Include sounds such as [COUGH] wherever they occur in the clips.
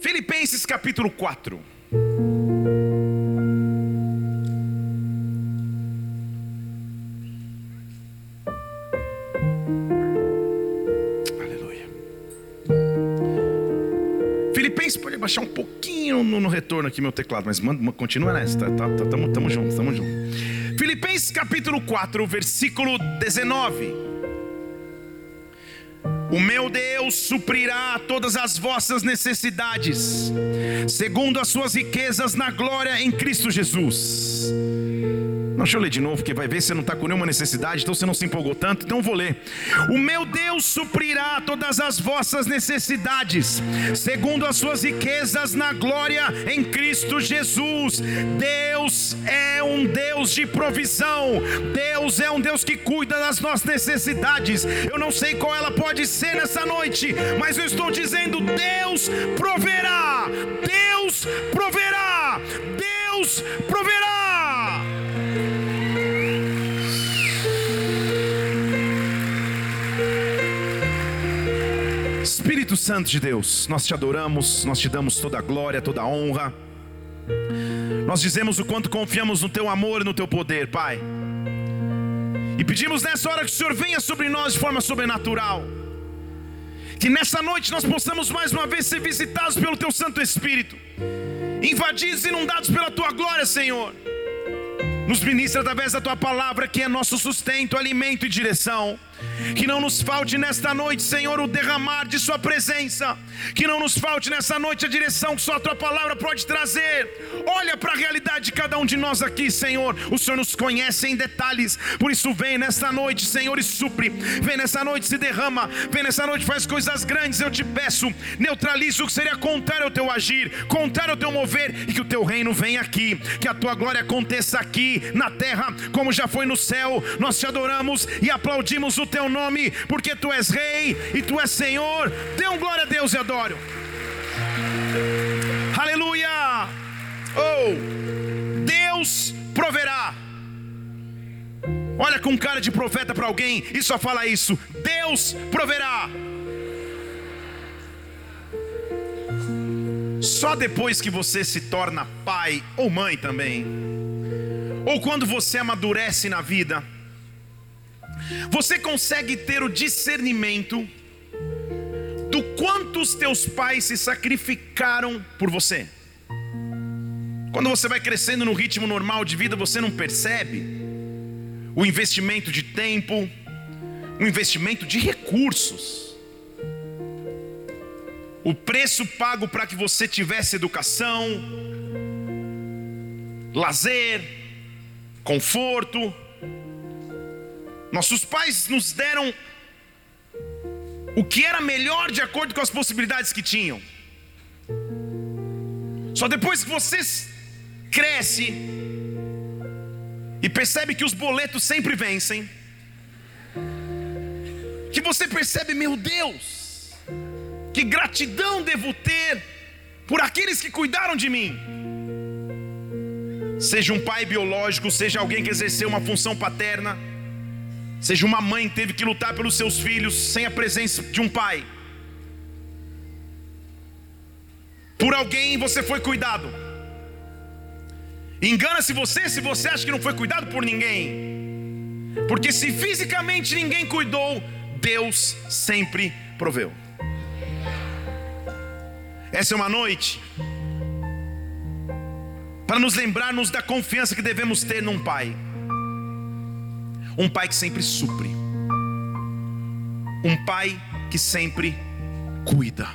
Filipenses capítulo 4. Aleluia. Filipenses pode baixar um pouquinho no, no retorno aqui meu teclado, mas manda, continua nessa, tá, tá, tá, tamo, tamo junto, tamo junto. Filipenses capítulo 4, versículo 19. O meu Deus suprirá todas as vossas necessidades, segundo as suas riquezas na glória em Cristo Jesus. Deixa eu ler de novo, porque vai ver se você não está com nenhuma necessidade, então você não se empolgou tanto, então eu vou ler. O meu Deus suprirá todas as vossas necessidades, segundo as suas riquezas na glória em Cristo Jesus. Deus é um Deus de provisão, Deus é um Deus que cuida das nossas necessidades. Eu não sei qual ela pode ser nessa noite, mas eu estou dizendo: Deus proverá, Santo de Deus, nós te adoramos, nós te damos toda a glória, toda a honra. Nós dizemos o quanto confiamos no teu amor e no teu poder, Pai. E pedimos nessa hora que o Senhor venha sobre nós de forma sobrenatural. Que nessa noite nós possamos mais uma vez ser visitados pelo teu Santo Espírito, invadidos e inundados pela tua glória, Senhor. Nos ministra através da tua palavra, que é nosso sustento, alimento e direção. Que não nos falte nesta noite, Senhor, o derramar de Sua presença. Que não nos falte nessa noite a direção que Só a Tua palavra pode trazer. Olha para a realidade de cada um de nós aqui, Senhor. O Senhor nos conhece em detalhes. Por isso, vem nesta noite, Senhor, e supre. Vem nessa noite, se derrama. Vem nessa noite, faz coisas grandes. Eu te peço, neutralize o que seria contrário ao teu agir, contrário ao teu mover, e que o teu reino venha aqui. Que a tua glória aconteça aqui na terra, como já foi no céu. Nós te adoramos e aplaudimos o teu nome, porque tu és rei e tu és Senhor. Dê um glória a Deus e adoro. Aleluia! Oh, Deus proverá. Olha com cara de profeta para alguém e só fala isso: Deus proverá. Só depois que você se torna pai ou mãe também, ou quando você amadurece na vida, você consegue ter o discernimento do quanto os teus pais se sacrificaram por você. Quando você vai crescendo no ritmo normal de vida, você não percebe o investimento de tempo, o investimento de recursos. O preço pago para que você tivesse educação, lazer, conforto, nossos pais nos deram o que era melhor de acordo com as possibilidades que tinham. Só depois que você cresce e percebe que os boletos sempre vencem, que você percebe, meu Deus, que gratidão devo ter por aqueles que cuidaram de mim. Seja um pai biológico, seja alguém que exerceu uma função paterna Seja uma mãe que teve que lutar pelos seus filhos sem a presença de um pai. Por alguém você foi cuidado. Engana-se você se você acha que não foi cuidado por ninguém. Porque se fisicamente ninguém cuidou, Deus sempre proveu. Essa é uma noite para nos lembrarmos da confiança que devemos ter num pai. Um pai que sempre supre. Um pai que sempre cuida.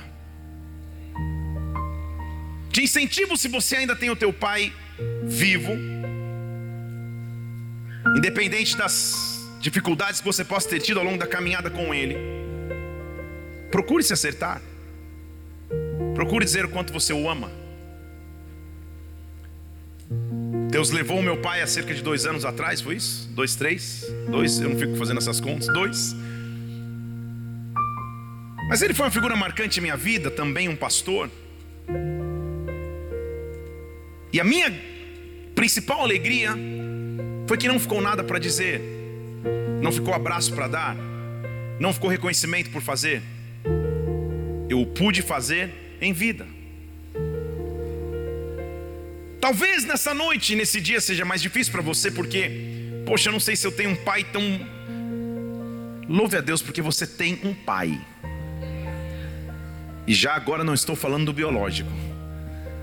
Te incentivo se você ainda tem o teu pai vivo, independente das dificuldades que você possa ter tido ao longo da caminhada com ele. Procure se acertar. Procure dizer o quanto você o ama. Deus levou o meu pai há cerca de dois anos atrás, foi isso? Dois, três? Dois, eu não fico fazendo essas contas. Dois. Mas ele foi uma figura marcante em minha vida, também um pastor. E a minha principal alegria foi que não ficou nada para dizer, não ficou abraço para dar, não ficou reconhecimento por fazer. Eu pude fazer em vida. Talvez nessa noite, nesse dia, seja mais difícil para você, porque, poxa, eu não sei se eu tenho um pai tão. Louve a Deus, porque você tem um pai. E já agora não estou falando do biológico.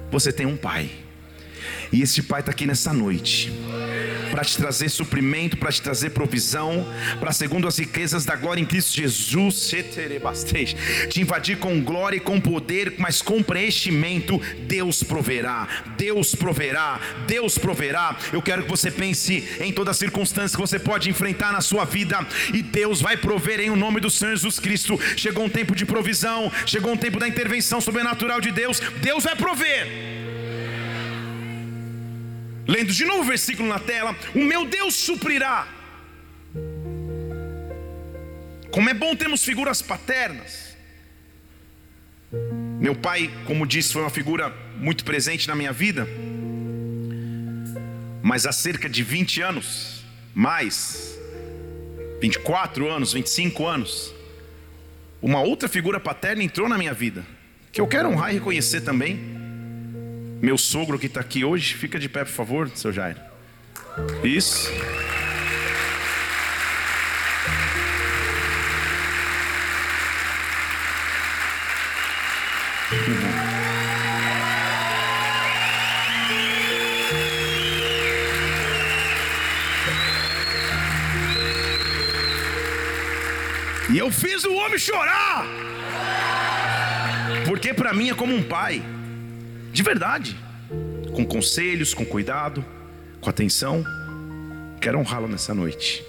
Você tem um pai. E esse pai está aqui nessa noite para te trazer suprimento, para te trazer provisão, para segundo as riquezas da glória em Cristo Jesus, te invadir com glória e com poder, mas com preenchimento, Deus proverá, Deus proverá, Deus proverá. Eu quero que você pense em todas as circunstâncias que você pode enfrentar na sua vida, e Deus vai prover em o nome do Senhor Jesus Cristo. Chegou um tempo de provisão, chegou um tempo da intervenção sobrenatural de Deus, Deus vai prover. Lendo de novo o versículo na tela: O meu Deus suprirá. Como é bom termos figuras paternas. Meu pai, como disse, foi uma figura muito presente na minha vida. Mas há cerca de 20 anos, mais, 24 anos, 25 anos, uma outra figura paterna entrou na minha vida, que eu quero honrar e reconhecer também meu sogro que está aqui hoje, fica de pé, por favor, seu Jairo. Isso. E eu fiz o homem chorar. Porque para mim é como um pai. De verdade. Com conselhos, com cuidado, com atenção. Quero honrá-lo nessa noite.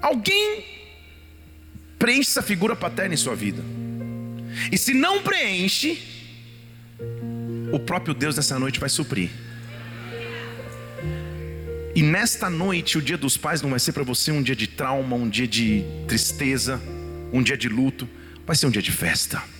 Alguém preenche essa figura paterna em sua vida. E se não preenche, o próprio Deus nessa noite vai suprir. E nesta noite, o dia dos pais não vai ser para você um dia de trauma, um dia de tristeza, um dia de luto, vai ser um dia de festa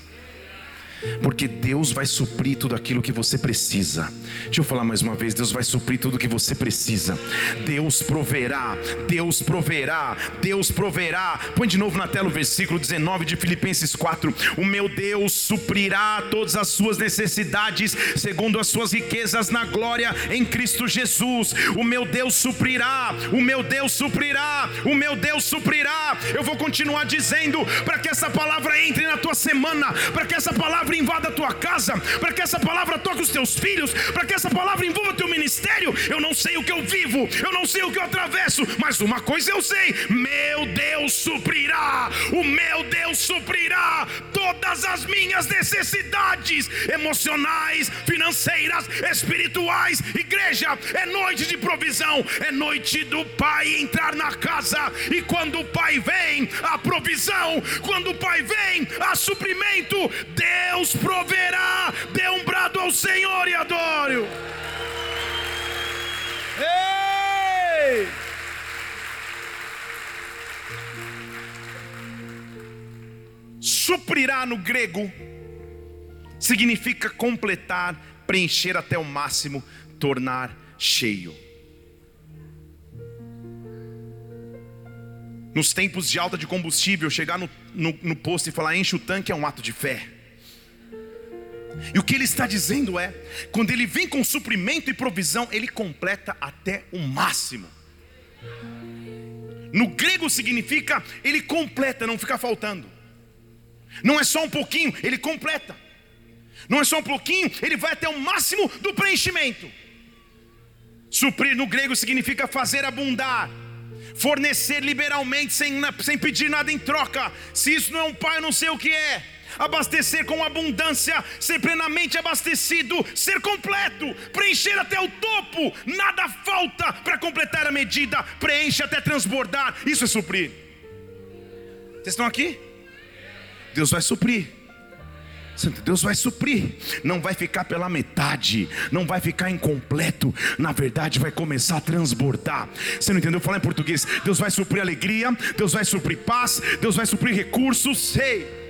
porque Deus vai suprir tudo aquilo que você precisa. Deixa eu falar mais uma vez: Deus vai suprir tudo que você precisa. Deus proverá, Deus proverá, Deus proverá. Põe de novo na tela o versículo 19 de Filipenses 4: O meu Deus suprirá todas as suas necessidades, segundo as suas riquezas na glória em Cristo Jesus. O meu Deus suprirá, o meu Deus suprirá, o meu Deus suprirá. Eu vou continuar dizendo para que essa palavra entre na tua semana, para que essa palavra invada a tua casa, para que essa palavra toque os teus filhos, para que essa palavra envolva teu ministério. Eu não sei o que eu vivo, eu não sei o que eu atravesso, mas uma coisa eu sei: meu Deus suprirá, o meu Deus suprirá todas as minhas necessidades emocionais, financeiras, espirituais. Igreja, é noite de provisão, é noite do Pai entrar na casa, e quando o Pai vem, a provisão, quando o Pai vem, a suprimento, Deus Deus proverá. Dê um brado ao Senhor e adore. Ei! Suprirá no grego significa completar, preencher até o máximo, tornar cheio. Nos tempos de alta de combustível, chegar no, no, no posto e falar enche o tanque é um ato de fé. E o que ele está dizendo é: quando ele vem com suprimento e provisão, ele completa até o máximo. No grego significa ele completa, não fica faltando. Não é só um pouquinho, ele completa. Não é só um pouquinho, ele vai até o máximo do preenchimento. Suprir no grego significa fazer abundar, fornecer liberalmente, sem, sem pedir nada em troca. Se isso não é um pai, eu não sei o que é abastecer com abundância, ser plenamente abastecido, ser completo, preencher até o topo, nada falta para completar a medida, preenche até transbordar. Isso é suprir. Vocês estão aqui? Deus vai suprir. Deus vai suprir, não vai ficar pela metade, não vai ficar incompleto, na verdade vai começar a transbordar. Você não entendeu falar em português? Deus vai suprir alegria, Deus vai suprir paz, Deus vai suprir recursos, sei.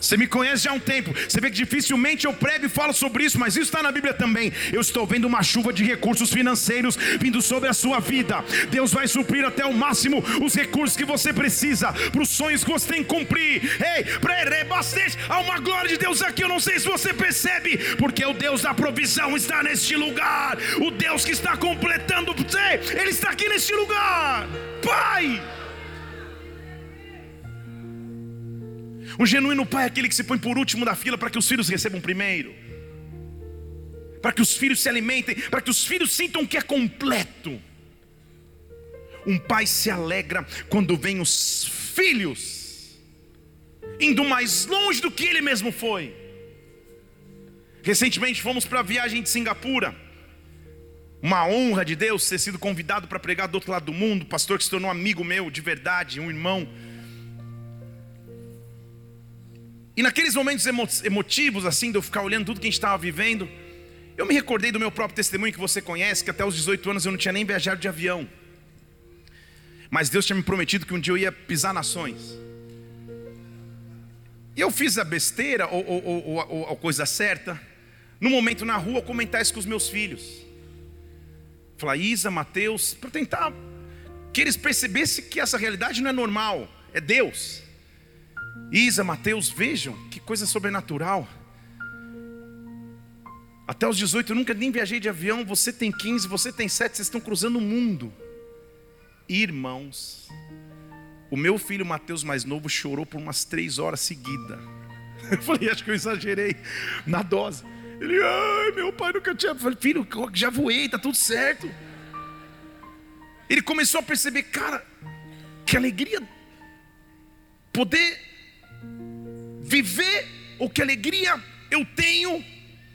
Você me conhece já há um tempo. Você vê que dificilmente eu prego e falo sobre isso, mas isso está na Bíblia também. Eu estou vendo uma chuva de recursos financeiros vindo sobre a sua vida. Deus vai suprir até o máximo os recursos que você precisa para os sonhos que você tem que cumprir. Ei, bastante. Há uma glória de Deus aqui. Eu não sei se você percebe, porque o Deus da provisão está neste lugar. O Deus que está completando você, Ele está aqui neste lugar. Pai. Um genuíno pai é aquele que se põe por último da fila para que os filhos recebam primeiro, para que os filhos se alimentem, para que os filhos sintam que é completo. Um pai se alegra quando vem os filhos indo mais longe do que ele mesmo foi. Recentemente fomos para a viagem de Singapura. Uma honra de Deus ter sido convidado para pregar do outro lado do mundo, pastor que se tornou amigo meu de verdade, um irmão E naqueles momentos emotivos, assim, de eu ficar olhando tudo que a gente estava vivendo, eu me recordei do meu próprio testemunho que você conhece, que até os 18 anos eu não tinha nem viajado de avião. Mas Deus tinha me prometido que um dia eu ia pisar nações. E eu fiz a besteira ou, ou, ou, ou a coisa certa, no momento na rua, comentar isso com os meus filhos. Falar, Isa, Mateus, para tentar que eles percebessem que essa realidade não é normal, é Deus. Isa, Mateus, vejam que coisa sobrenatural. Até os 18 eu nunca nem viajei de avião, você tem 15, você tem 7, vocês estão cruzando o mundo. Irmãos, o meu filho Mateus mais novo chorou por umas três horas seguidas. [LAUGHS] Eu falei, acho que eu exagerei na dose. Ele, ai, meu pai nunca tinha. Eu falei, filho, já voei, tá tudo certo. Ele começou a perceber, cara, que alegria poder viver o que alegria eu tenho,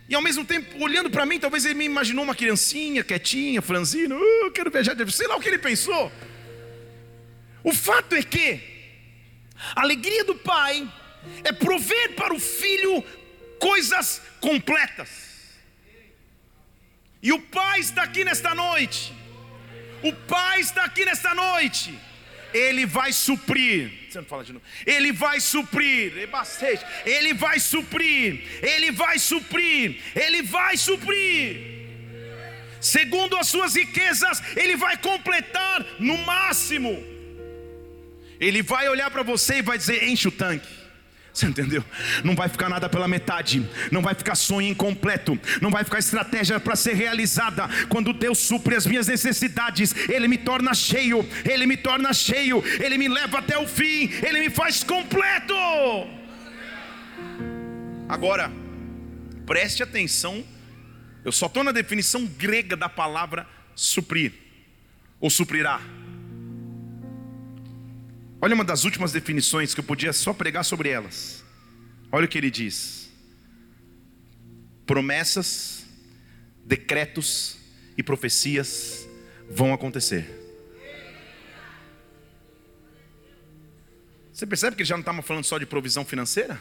e ao mesmo tempo, olhando para mim, talvez ele me imaginou uma criancinha, quietinha, franzina, uh, quero viajar, sei lá o que ele pensou. O fato é que a alegria do pai é prover para o filho coisas completas. E o pai está aqui nesta noite. O pai está aqui nesta noite ele vai suprir. Você não fala de novo. Ele vai suprir. Ele vai suprir. Ele vai suprir. Ele vai suprir. Segundo as suas riquezas, ele vai completar no máximo. Ele vai olhar para você e vai dizer: enche o tanque. Você entendeu? Não vai ficar nada pela metade, não vai ficar sonho incompleto, não vai ficar estratégia para ser realizada. Quando Deus supre as minhas necessidades, Ele me torna cheio, Ele me torna cheio, Ele me leva até o fim, Ele me faz completo. Agora, preste atenção, eu só estou na definição grega da palavra suprir, ou suprirá. Olha uma das últimas definições que eu podia só pregar sobre elas. Olha o que ele diz: promessas, decretos e profecias vão acontecer. Você percebe que ele já não estava falando só de provisão financeira?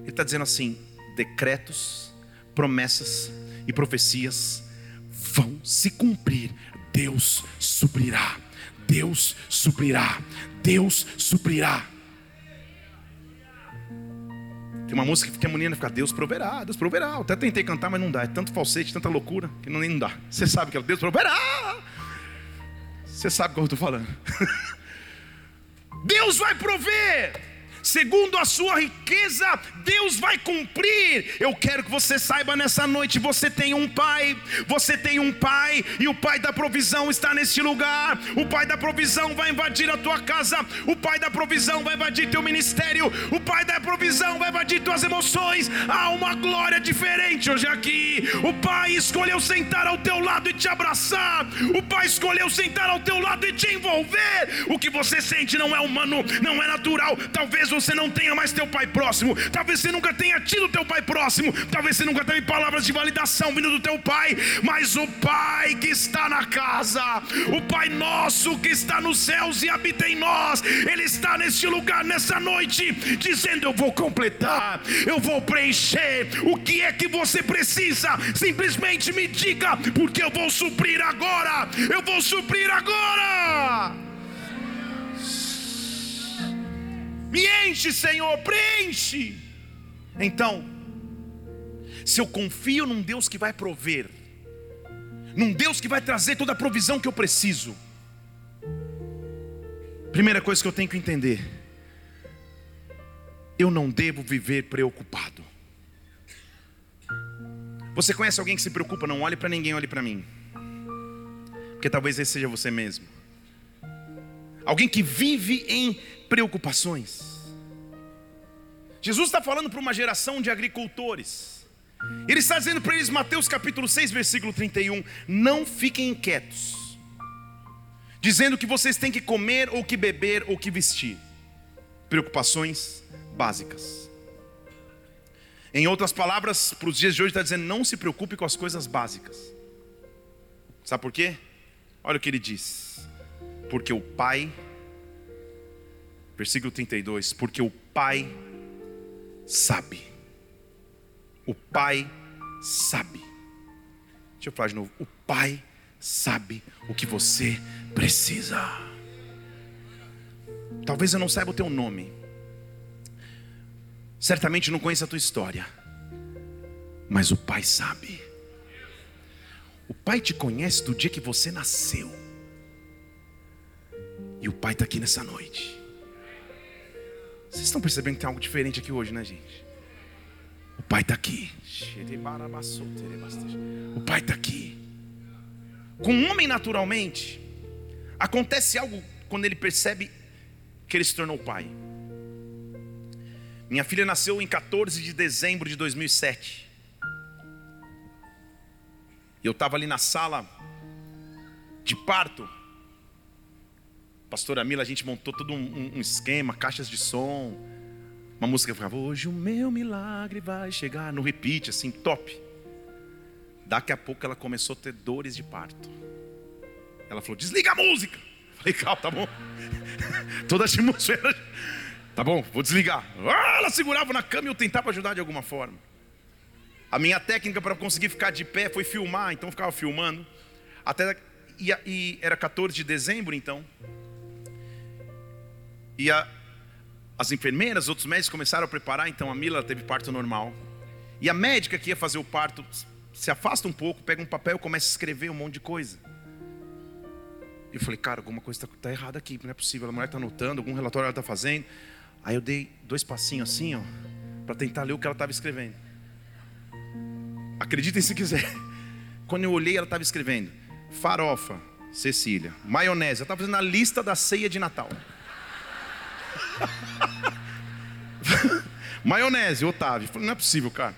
Ele está dizendo assim: decretos, promessas e profecias vão se cumprir. Deus suprirá. Deus suprirá. Deus suprirá. Tem uma música que a menina fica, Deus proverá, Deus proverá. Eu até tentei cantar, mas não dá. É tanto falsete, tanta loucura, que não, nem não dá. Você sabe que é Deus proverá. Você sabe o que eu estou falando. [LAUGHS] Deus vai prover segundo a sua riqueza, Deus vai cumprir. Eu quero que você saiba nessa noite: você tem um pai, você tem um pai, e o pai da provisão está neste lugar. O pai da provisão vai invadir a tua casa, o pai da provisão vai invadir teu ministério, o pai da provisão vai invadir tuas emoções. Há uma glória diferente hoje aqui. O pai escolheu sentar ao teu lado e te abraçar, o pai escolheu sentar ao teu lado e te envolver. O que você sente não é humano, não é natural. Talvez você não tenha mais teu pai próximo, talvez você nunca tenha tido teu pai próximo, talvez você nunca teve palavras de validação vindo do teu pai, mas o pai que está na casa, o pai nosso que está nos céus e habita em nós, ele está neste lugar nessa noite, dizendo: Eu vou completar, eu vou preencher. O que é que você precisa? Simplesmente me diga, porque eu vou suprir agora, eu vou suprir agora. Me enche, Senhor, preenche. Então, se eu confio num Deus que vai prover, num Deus que vai trazer toda a provisão que eu preciso, primeira coisa que eu tenho que entender, eu não devo viver preocupado. Você conhece alguém que se preocupa? Não olhe para ninguém, olhe para mim. Porque talvez esse seja você mesmo. Alguém que vive em preocupações. Jesus está falando para uma geração de agricultores. Ele está dizendo para eles, Mateus capítulo 6, versículo 31, não fiquem inquietos, dizendo que vocês têm que comer, ou que beber, ou que vestir. Preocupações básicas. Em outras palavras, para os dias de hoje, está dizendo: não se preocupe com as coisas básicas. Sabe por quê? Olha o que ele diz. Porque o Pai, versículo 32, porque o Pai sabe. O Pai sabe. Deixa eu falar de novo. O Pai sabe o que você precisa. Talvez eu não saiba o teu nome. Certamente não conheço a tua história. Mas o Pai sabe. O Pai te conhece do dia que você nasceu. E o Pai está aqui nessa noite. Vocês estão percebendo que tem algo diferente aqui hoje, né, gente? O Pai está aqui. O Pai está aqui. Com um homem, naturalmente, acontece algo quando ele percebe que ele se tornou pai. Minha filha nasceu em 14 de dezembro de 2007. E eu estava ali na sala de parto. Pastora Mila, a gente montou todo um, um esquema, caixas de som. Uma música que ficava, hoje o meu milagre vai chegar, no repeat, assim, top. Daqui a pouco ela começou a ter dores de parto. Ela falou, desliga a música. falei, calma, tá bom. [LAUGHS] Toda a atmosfera. Tá bom, vou desligar. Ah, ela segurava na cama e eu tentava ajudar de alguma forma. A minha técnica para conseguir ficar de pé foi filmar, então eu ficava filmando. Até e, e era 14 de dezembro, então. E a, as enfermeiras, outros médicos começaram a preparar, então a Mila teve parto normal. E a médica que ia fazer o parto se afasta um pouco, pega um papel e começa a escrever um monte de coisa. Eu falei, cara, alguma coisa está tá errada aqui, não é possível. A mulher está anotando, algum relatório ela está fazendo. Aí eu dei dois passinhos assim, ó, para tentar ler o que ela estava escrevendo. Acreditem se quiser. [LAUGHS] Quando eu olhei, ela estava escrevendo: farofa, Cecília, maionese. Ela estava fazendo a lista da ceia de Natal. [LAUGHS] maionese, Otávio. falei, não é possível, cara.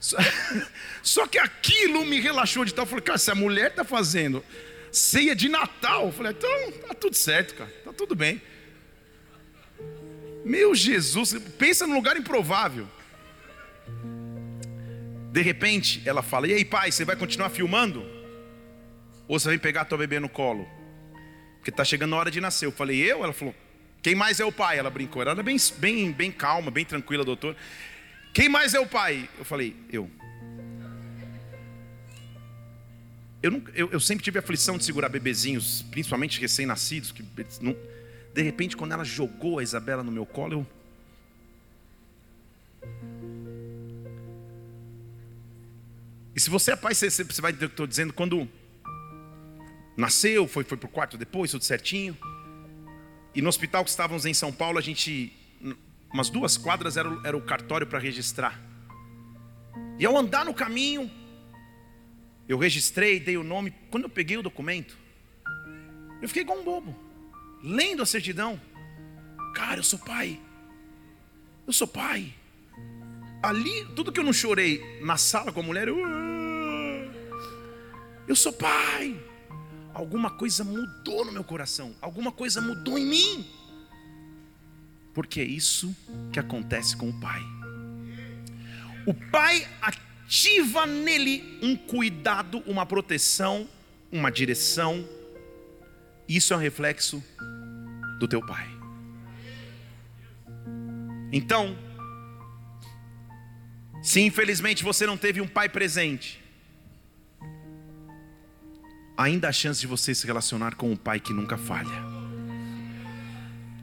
Só, [LAUGHS] só, que aquilo me relaxou de tal. Eu falei, cara, se a mulher está fazendo ceia de Natal, eu falei, então tá tudo certo, cara, tá tudo bem. Meu Jesus, pensa num lugar improvável. De repente, ela fala: E aí, pai, você vai continuar filmando? Ou você vai pegar tua bebê no colo? Porque está chegando a hora de nascer. Eu falei: Eu? Ela falou: Quem mais é o pai? Ela brincou. Ela era bem, bem, bem calma, bem tranquila, doutor. Quem mais é o pai? Eu falei: Eu. Eu, não, eu, eu sempre tive a aflição de segurar bebezinhos, principalmente recém-nascidos. que não, De repente, quando ela jogou a Isabela no meu colo, eu. E se você é pai, você, você vai dizer o que estou dizendo, quando nasceu, foi, foi para o quarto depois, tudo certinho. E no hospital que estávamos em São Paulo, a gente, umas duas quadras era, era o cartório para registrar. E ao andar no caminho, eu registrei, dei o nome. Quando eu peguei o documento, eu fiquei igual um bobo, lendo a certidão. Cara, eu sou pai. Eu sou pai ali, tudo que eu não chorei na sala com a mulher, eu, ah, eu sou pai. Alguma coisa mudou no meu coração, alguma coisa mudou em mim. Porque é isso que acontece com o pai. O pai ativa nele um cuidado, uma proteção, uma direção. Isso é um reflexo do teu pai. Então, se infelizmente você não teve um pai presente, ainda há chance de você se relacionar com um pai que nunca falha.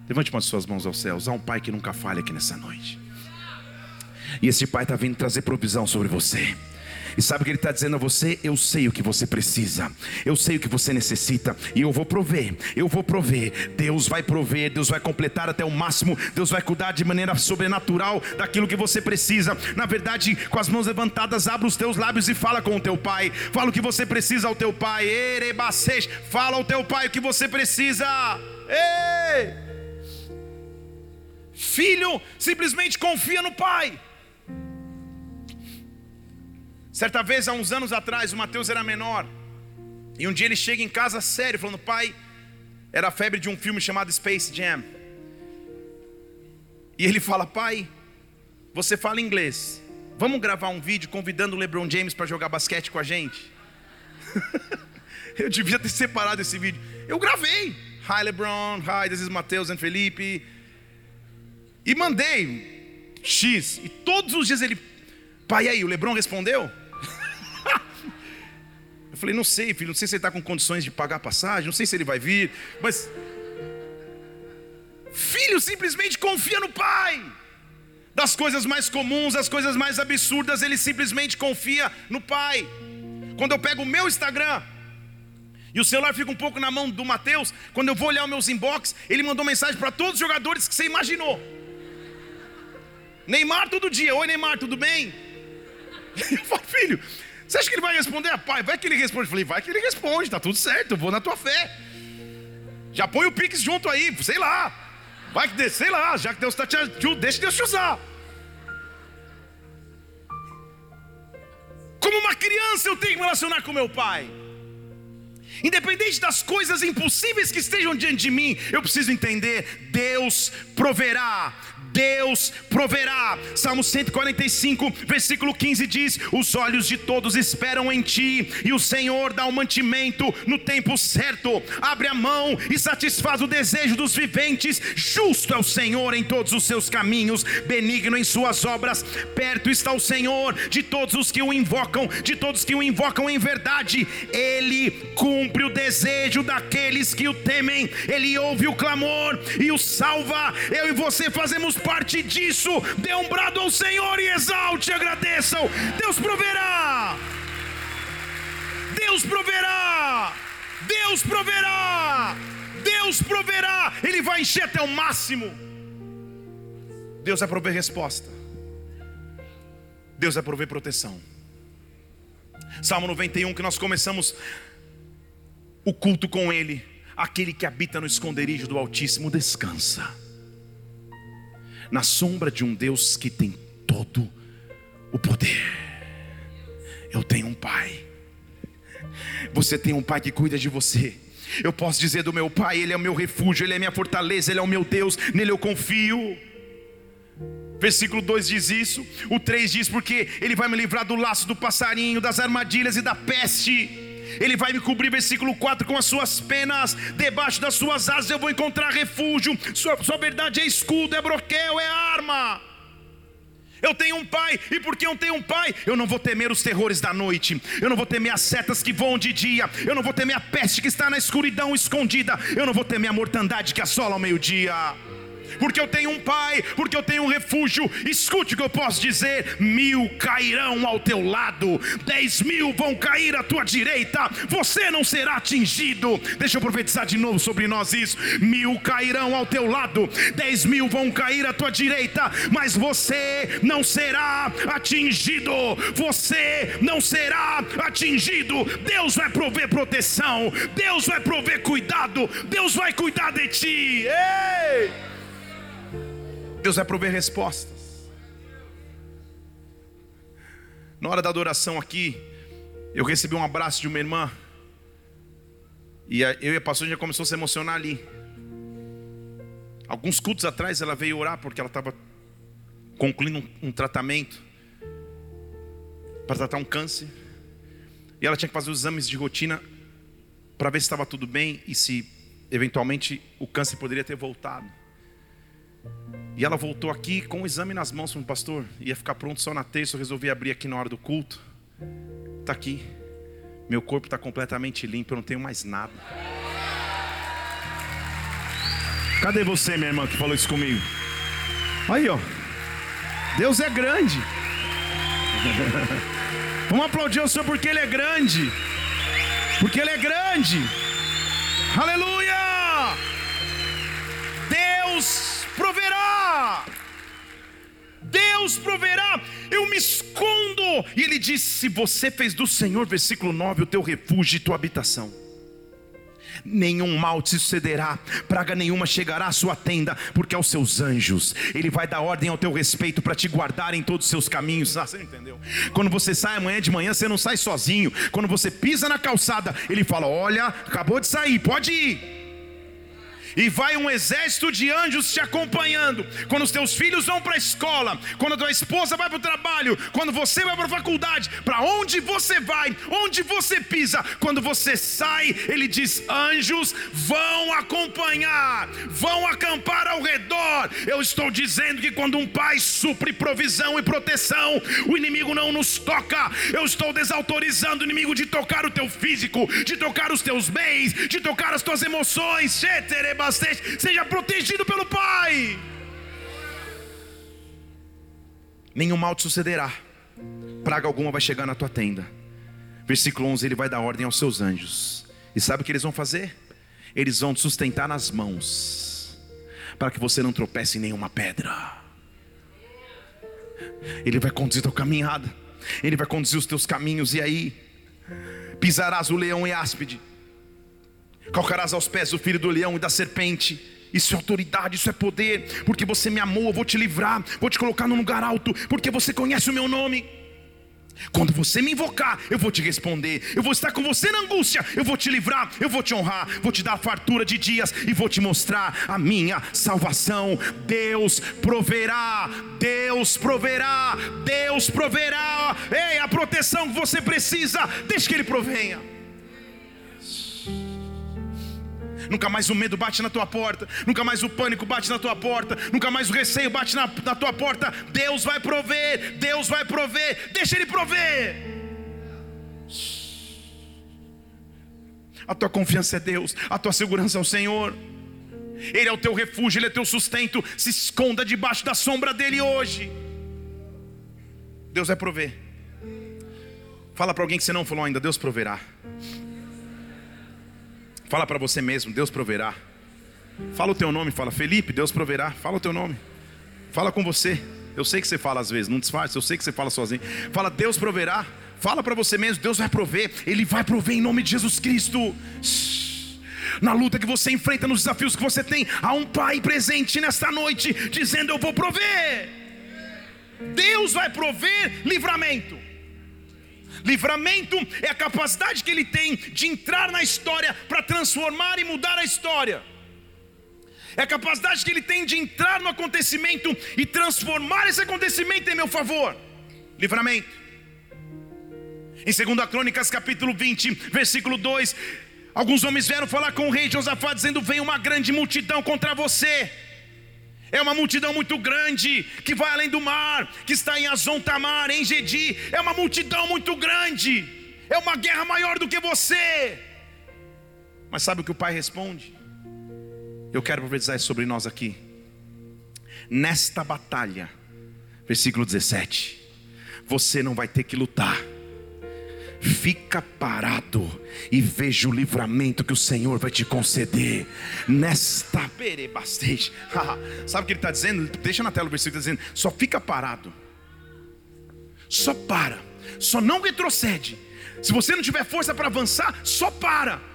Levante as suas mãos aos céus. Há um pai que nunca falha aqui nessa noite. E esse pai está vindo trazer provisão sobre você. E sabe o que ele está dizendo a você? Eu sei o que você precisa, eu sei o que você necessita, e eu vou prover, eu vou prover. Deus vai prover, Deus vai completar até o máximo, Deus vai cuidar de maneira sobrenatural daquilo que você precisa. Na verdade, com as mãos levantadas, abra os teus lábios e fala com o teu pai. Fala o que você precisa ao teu pai. Erebacesh, fala ao teu pai o que você precisa. Ei! Filho simplesmente confia no pai. Certa vez, há uns anos atrás, o Mateus era menor. E um dia ele chega em casa sério, falando: Pai, era a febre de um filme chamado Space Jam. E ele fala: Pai, você fala inglês. Vamos gravar um vídeo convidando o LeBron James para jogar basquete com a gente? [LAUGHS] Eu devia ter separado esse vídeo. Eu gravei. Hi LeBron, hi, this is Mateus e Felipe. E mandei X. E todos os dias ele, pai, aí, o LeBron respondeu? Eu falei, não sei, filho, não sei se ele está com condições de pagar a passagem, não sei se ele vai vir, mas. Filho simplesmente confia no pai. Das coisas mais comuns, das coisas mais absurdas, ele simplesmente confia no pai. Quando eu pego o meu Instagram, e o celular fica um pouco na mão do Mateus, quando eu vou olhar os meus inbox, ele mandou mensagem para todos os jogadores que você imaginou. Neymar todo dia, oi Neymar, tudo bem? [LAUGHS] Eu falo, filho, você acha que ele vai responder? Ah, pai, vai que ele responde. Eu falei, vai que ele responde, tá tudo certo, eu vou na tua fé. Já põe o Pix junto aí, sei lá. Vai que, sei lá, já que Deus está te ajudando, deixa Deus te usar. Como uma criança eu tenho que me relacionar com meu pai. Independente das coisas impossíveis que estejam diante de mim, eu preciso entender: Deus proverá, Deus proverá. Salmo 145, versículo 15 diz: Os olhos de todos esperam em ti, e o Senhor dá o mantimento no tempo certo. Abre a mão e satisfaz o desejo dos viventes. Justo é o Senhor em todos os seus caminhos, benigno em suas obras. Perto está o Senhor de todos os que o invocam, de todos que o invocam em verdade. Ele cumpre o desejo daqueles que o temem. Ele ouve o clamor e o salva. Eu e você fazemos parte disso. Dê um brado ao Senhor e exalte, agradeçam. Deus proverá. Deus proverá. Deus proverá. Deus proverá. Ele vai encher até o máximo. Deus vai prover resposta. Deus vai prover proteção. Salmo 91 que nós começamos o culto com ele. Aquele que habita no esconderijo do Altíssimo descansa na sombra de um Deus que tem todo o poder. Eu tenho um pai. Você tem um pai que cuida de você. Eu posso dizer do meu pai, ele é o meu refúgio, ele é minha fortaleza, ele é o meu Deus, nele eu confio. Versículo 2 diz isso, o 3 diz: Porque ele vai me livrar do laço do passarinho, das armadilhas e da peste. Ele vai me cobrir, versículo 4, com as suas penas, debaixo das suas asas eu vou encontrar refúgio. Sua, sua verdade é escudo, é broquel, é arma. Eu tenho um pai, e porque eu tenho um pai, eu não vou temer os terrores da noite, eu não vou temer as setas que voam de dia, eu não vou temer a peste que está na escuridão escondida, eu não vou temer a mortandade que assola ao meio-dia porque eu tenho um pai, porque eu tenho um refúgio. Escute o que eu posso dizer: mil cairão ao teu lado, dez mil vão cair à tua direita, você não será atingido. Deixa eu profetizar de novo sobre nós isso: mil cairão ao teu lado, dez mil vão cair à tua direita, mas você não será atingido. Você não será atingido. Deus vai prover proteção, Deus vai prover cuidado, Deus vai cuidar de ti. Ei! Deus vai prover respostas. Na hora da adoração aqui, eu recebi um abraço de uma irmã. E eu e a pastora já começou a se emocionar ali. Alguns cultos atrás ela veio orar porque ela estava concluindo um, tratamento para tratar um câncer. E ela tinha que fazer os exames de rotina para ver se estava tudo bem e se eventualmente o câncer poderia ter voltado. E ela voltou aqui com o exame nas mãos, falou, pastor, ia ficar pronto só na terça, eu resolvi abrir aqui na hora do culto. Está aqui. Meu corpo está completamente limpo, eu não tenho mais nada. Cadê você, minha irmã, que falou isso comigo? Aí, ó. Deus é grande. [LAUGHS] Vamos aplaudir o Senhor porque Ele é grande. Porque Ele é grande. Aleluia! Deus proverá. Deus proverá, eu me escondo. E ele disse: Se você fez do Senhor, versículo 9, o teu refúgio e tua habitação nenhum mal te sucederá, praga nenhuma chegará à sua tenda, porque aos seus anjos ele vai dar ordem ao teu respeito para te guardar em todos os seus caminhos. Ah, você entendeu? Quando você sai amanhã de manhã, você não sai sozinho. Quando você pisa na calçada, ele fala: Olha, acabou de sair, pode ir e vai um exército de anjos te acompanhando. Quando os teus filhos vão para a escola, quando a tua esposa vai para o trabalho, quando você vai para a faculdade, para onde você vai, onde você pisa, quando você sai, ele diz: anjos vão acompanhar, vão acampar ao redor. Eu estou dizendo que quando um pai supre provisão e proteção, o inimigo não nos toca. Eu estou desautorizando o inimigo de tocar o teu físico, de tocar os teus bens, de tocar as tuas emoções seja protegido pelo Pai. Nenhum mal te sucederá, praga alguma vai chegar na tua tenda. Versículo 11: Ele vai dar ordem aos seus anjos, e sabe o que eles vão fazer? Eles vão te sustentar nas mãos, para que você não tropece em nenhuma pedra. Ele vai conduzir a tua caminhada, Ele vai conduzir os teus caminhos, e aí pisarás o leão e áspide calcarás aos pés o filho do leão e da serpente. Isso é autoridade, isso é poder, porque você me amou, eu vou te livrar, vou te colocar num lugar alto, porque você conhece o meu nome. Quando você me invocar, eu vou te responder. Eu vou estar com você na angústia. Eu vou te livrar, eu vou te honrar, vou te dar fartura de dias e vou te mostrar a minha salvação. Deus proverá, Deus proverá, Deus proverá. Ei, a proteção que você precisa, deixe que Ele provenha. Nunca mais o medo bate na tua porta. Nunca mais o pânico bate na tua porta. Nunca mais o receio bate na, na tua porta. Deus vai prover. Deus vai prover. Deixa Ele prover. A tua confiança é Deus. A tua segurança é o Senhor. Ele é o teu refúgio, Ele é teu sustento. Se esconda debaixo da sombra dEle hoje. Deus vai prover. Fala para alguém que você não falou ainda: Deus proverá. Fala para você mesmo, Deus proverá. Fala o teu nome, fala Felipe, Deus proverá. Fala o teu nome. Fala com você. Eu sei que você fala às vezes, não disfarce, eu sei que você fala sozinho. Fala, Deus proverá. Fala para você mesmo, Deus vai prover. Ele vai prover em nome de Jesus Cristo. Na luta que você enfrenta, nos desafios que você tem, há um Pai presente nesta noite, dizendo: Eu vou prover. Deus vai prover livramento. Livramento é a capacidade que ele tem de entrar na história para transformar e mudar a história. É a capacidade que ele tem de entrar no acontecimento e transformar esse acontecimento em meu favor. Livramento. Em 2 Crônicas, capítulo 20, versículo 2, alguns homens vieram falar com o rei Josafá, dizendo: Vem uma grande multidão contra você. É uma multidão muito grande que vai além do mar, que está em Azon Tamar, em Gedi. É uma multidão muito grande. É uma guerra maior do que você. Mas sabe o que o pai responde? Eu quero profetizar sobre nós aqui. Nesta batalha, versículo 17, você não vai ter que lutar fica parado e veja o livramento que o Senhor vai te conceder nesta perebastej. [LAUGHS] Sabe o que ele está dizendo? Deixa na tela o versículo está dizendo: só fica parado, só para, só não retrocede. Se você não tiver força para avançar, só para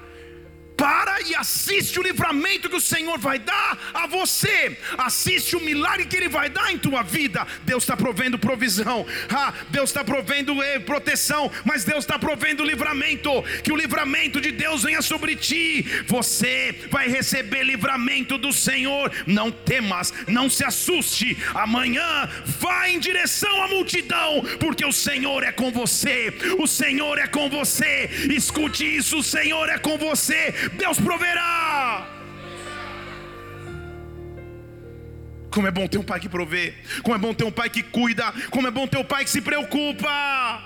para e assiste o livramento que o Senhor vai dar a você, assiste o milagre que Ele vai dar em tua vida. Deus está provendo provisão, ah, Deus está provendo eh, proteção, mas Deus está provendo livramento. Que o livramento de Deus venha sobre ti, você vai receber livramento do Senhor. Não temas, não se assuste. Amanhã vá em direção à multidão, porque o Senhor é com você. O Senhor é com você. Escute isso: o Senhor é com você Deus proverá. Como é bom ter um pai que provê, como é bom ter um pai que cuida, como é bom ter um pai que se preocupa.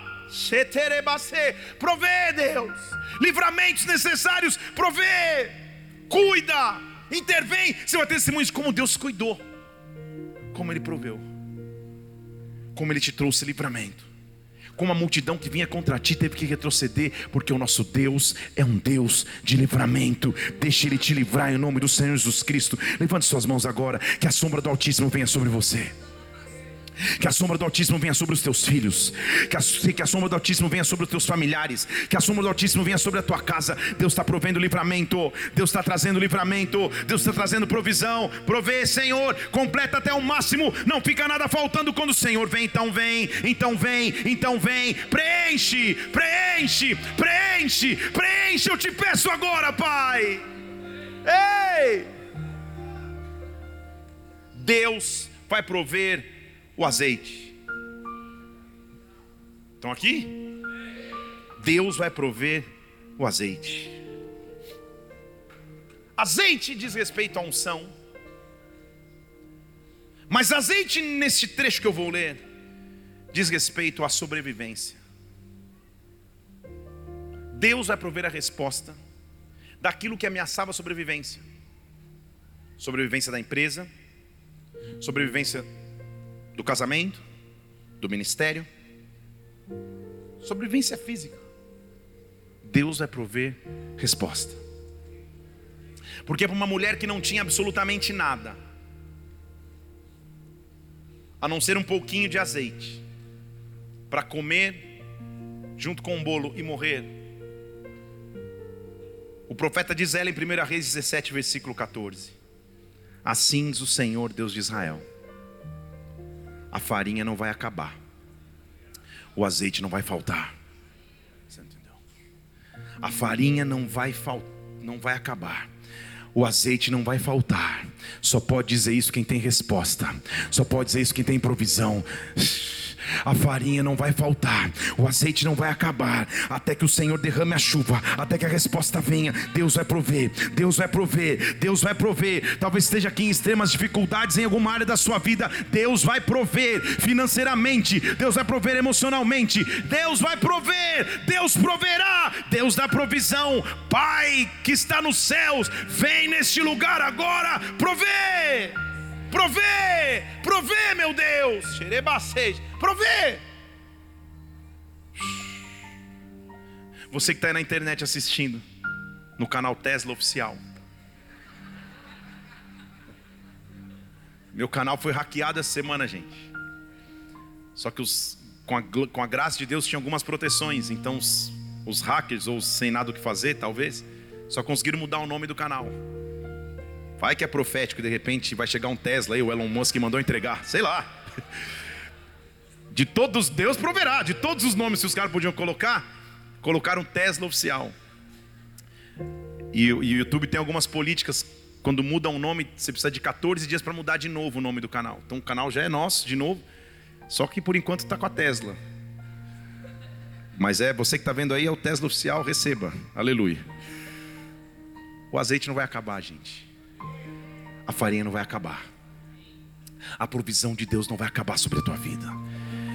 Provê, Deus, livramentos necessários, provê, cuida, intervém. Você vai ter testemunhos como Deus cuidou, como Ele proveu, como Ele te trouxe livramento como a multidão que vinha contra ti teve que retroceder, porque o nosso Deus é um Deus de livramento. Deixe Ele te livrar em nome do Senhor Jesus Cristo. Levante suas mãos agora, que a sombra do Altíssimo venha sobre você. Que a sombra do Altíssimo venha sobre os teus filhos. Que a, que a sombra do Altíssimo venha sobre os teus familiares. Que a sombra do Altíssimo venha sobre a tua casa. Deus está provendo livramento. Deus está trazendo livramento. Deus está trazendo provisão. Provê, Senhor. Completa até o máximo. Não fica nada faltando quando o Senhor vem. Então vem, então vem, então vem. Preenche, preenche, preenche, preenche. Eu te peço agora, Pai. Ei! Deus vai prover o azeite. Estão aqui? Deus vai prover o azeite. Azeite diz respeito à unção. Mas azeite, nesse trecho que eu vou ler, diz respeito à sobrevivência. Deus vai prover a resposta daquilo que ameaçava a sobrevivência. Sobrevivência da empresa, sobrevivência do casamento, do ministério, sobrevivência física. Deus vai prover resposta. Porque para uma mulher que não tinha absolutamente nada, a não ser um pouquinho de azeite, para comer junto com um bolo e morrer. O profeta diz ela em 1 Reis 17, versículo 14: Assim diz o Senhor Deus de Israel: a farinha não vai acabar, o azeite não vai faltar. Você entendeu? A farinha não vai faltar, não vai acabar. O azeite não vai faltar. Só pode dizer isso quem tem resposta. Só pode dizer isso quem tem provisão a farinha não vai faltar, o azeite não vai acabar, até que o Senhor derrame a chuva, até que a resposta venha. Deus vai prover, Deus vai prover, Deus vai prover. Talvez esteja aqui em extremas dificuldades em alguma área da sua vida, Deus vai prover financeiramente, Deus vai prover emocionalmente, Deus vai prover, Deus proverá, Deus dá provisão. Pai que está nos céus, vem neste lugar agora, prover. Provê, provê, meu Deus. Xerebaceis, provê. Você que está aí na internet assistindo, no canal Tesla Oficial. Meu canal foi hackeado essa semana, gente. Só que os, com, a, com a graça de Deus tinha algumas proteções. Então os, os hackers, ou sem nada o que fazer, talvez, só conseguiram mudar o nome do canal. Vai que é profético, de repente vai chegar um Tesla aí, o Elon Musk mandou entregar, sei lá. [LAUGHS] De todos, Deus proverá, de todos os nomes que os caras podiam colocar, colocaram Tesla oficial. E, e o YouTube tem algumas políticas, quando muda um nome, você precisa de 14 dias para mudar de novo o nome do canal. Então o canal já é nosso de novo, só que por enquanto está com a Tesla. Mas é, você que está vendo aí, é o Tesla oficial, receba. Aleluia. O azeite não vai acabar, gente a farinha não vai acabar. A provisão de Deus não vai acabar sobre a tua vida.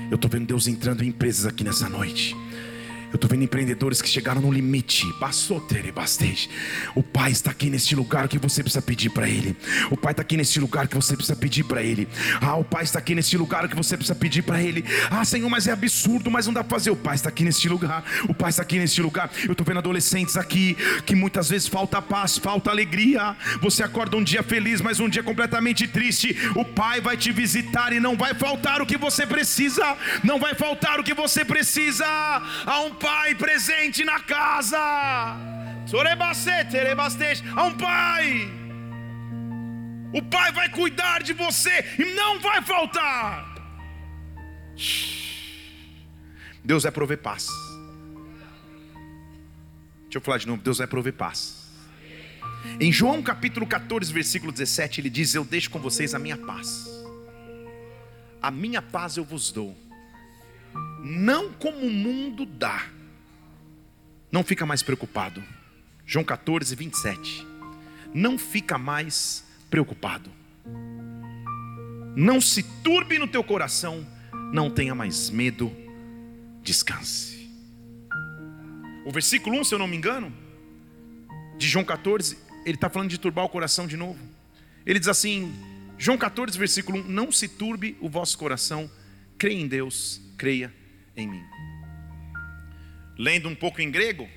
Eu estou vendo Deus entrando em empresas aqui nessa noite. Eu estou vendo empreendedores que chegaram no limite. O Pai está aqui neste lugar que você precisa pedir para Ele. O Pai está aqui neste lugar que você precisa pedir para Ele. Ah, o Pai está aqui neste lugar que você precisa pedir para Ele. Ah, Senhor, mas é absurdo, mas não dá para fazer. O Pai está aqui neste lugar. O Pai está aqui neste lugar. Eu estou vendo adolescentes aqui que muitas vezes falta paz, falta alegria. Você acorda um dia feliz, mas um dia completamente triste. O Pai vai te visitar e não vai faltar o que você precisa. Não vai faltar o que você precisa. Há um pai presente na casa. Há um pai. O pai vai cuidar de você e não vai faltar. Deus vai prover paz. Deixa eu falar de novo. Deus vai prover paz. Em João capítulo 14, versículo 17, ele diz: Eu deixo com vocês a minha paz. A minha paz eu vos dou não como o mundo dá. Não fica mais preocupado. João 14, 27. Não fica mais preocupado. Não se turbe no teu coração, não tenha mais medo, descanse. O versículo 1, se eu não me engano, de João 14, ele está falando de turbar o coração de novo. Ele diz assim, João 14, versículo 1: Não se turbe o vosso coração, creia em Deus, creia em mim. Lendo um pouco em grego,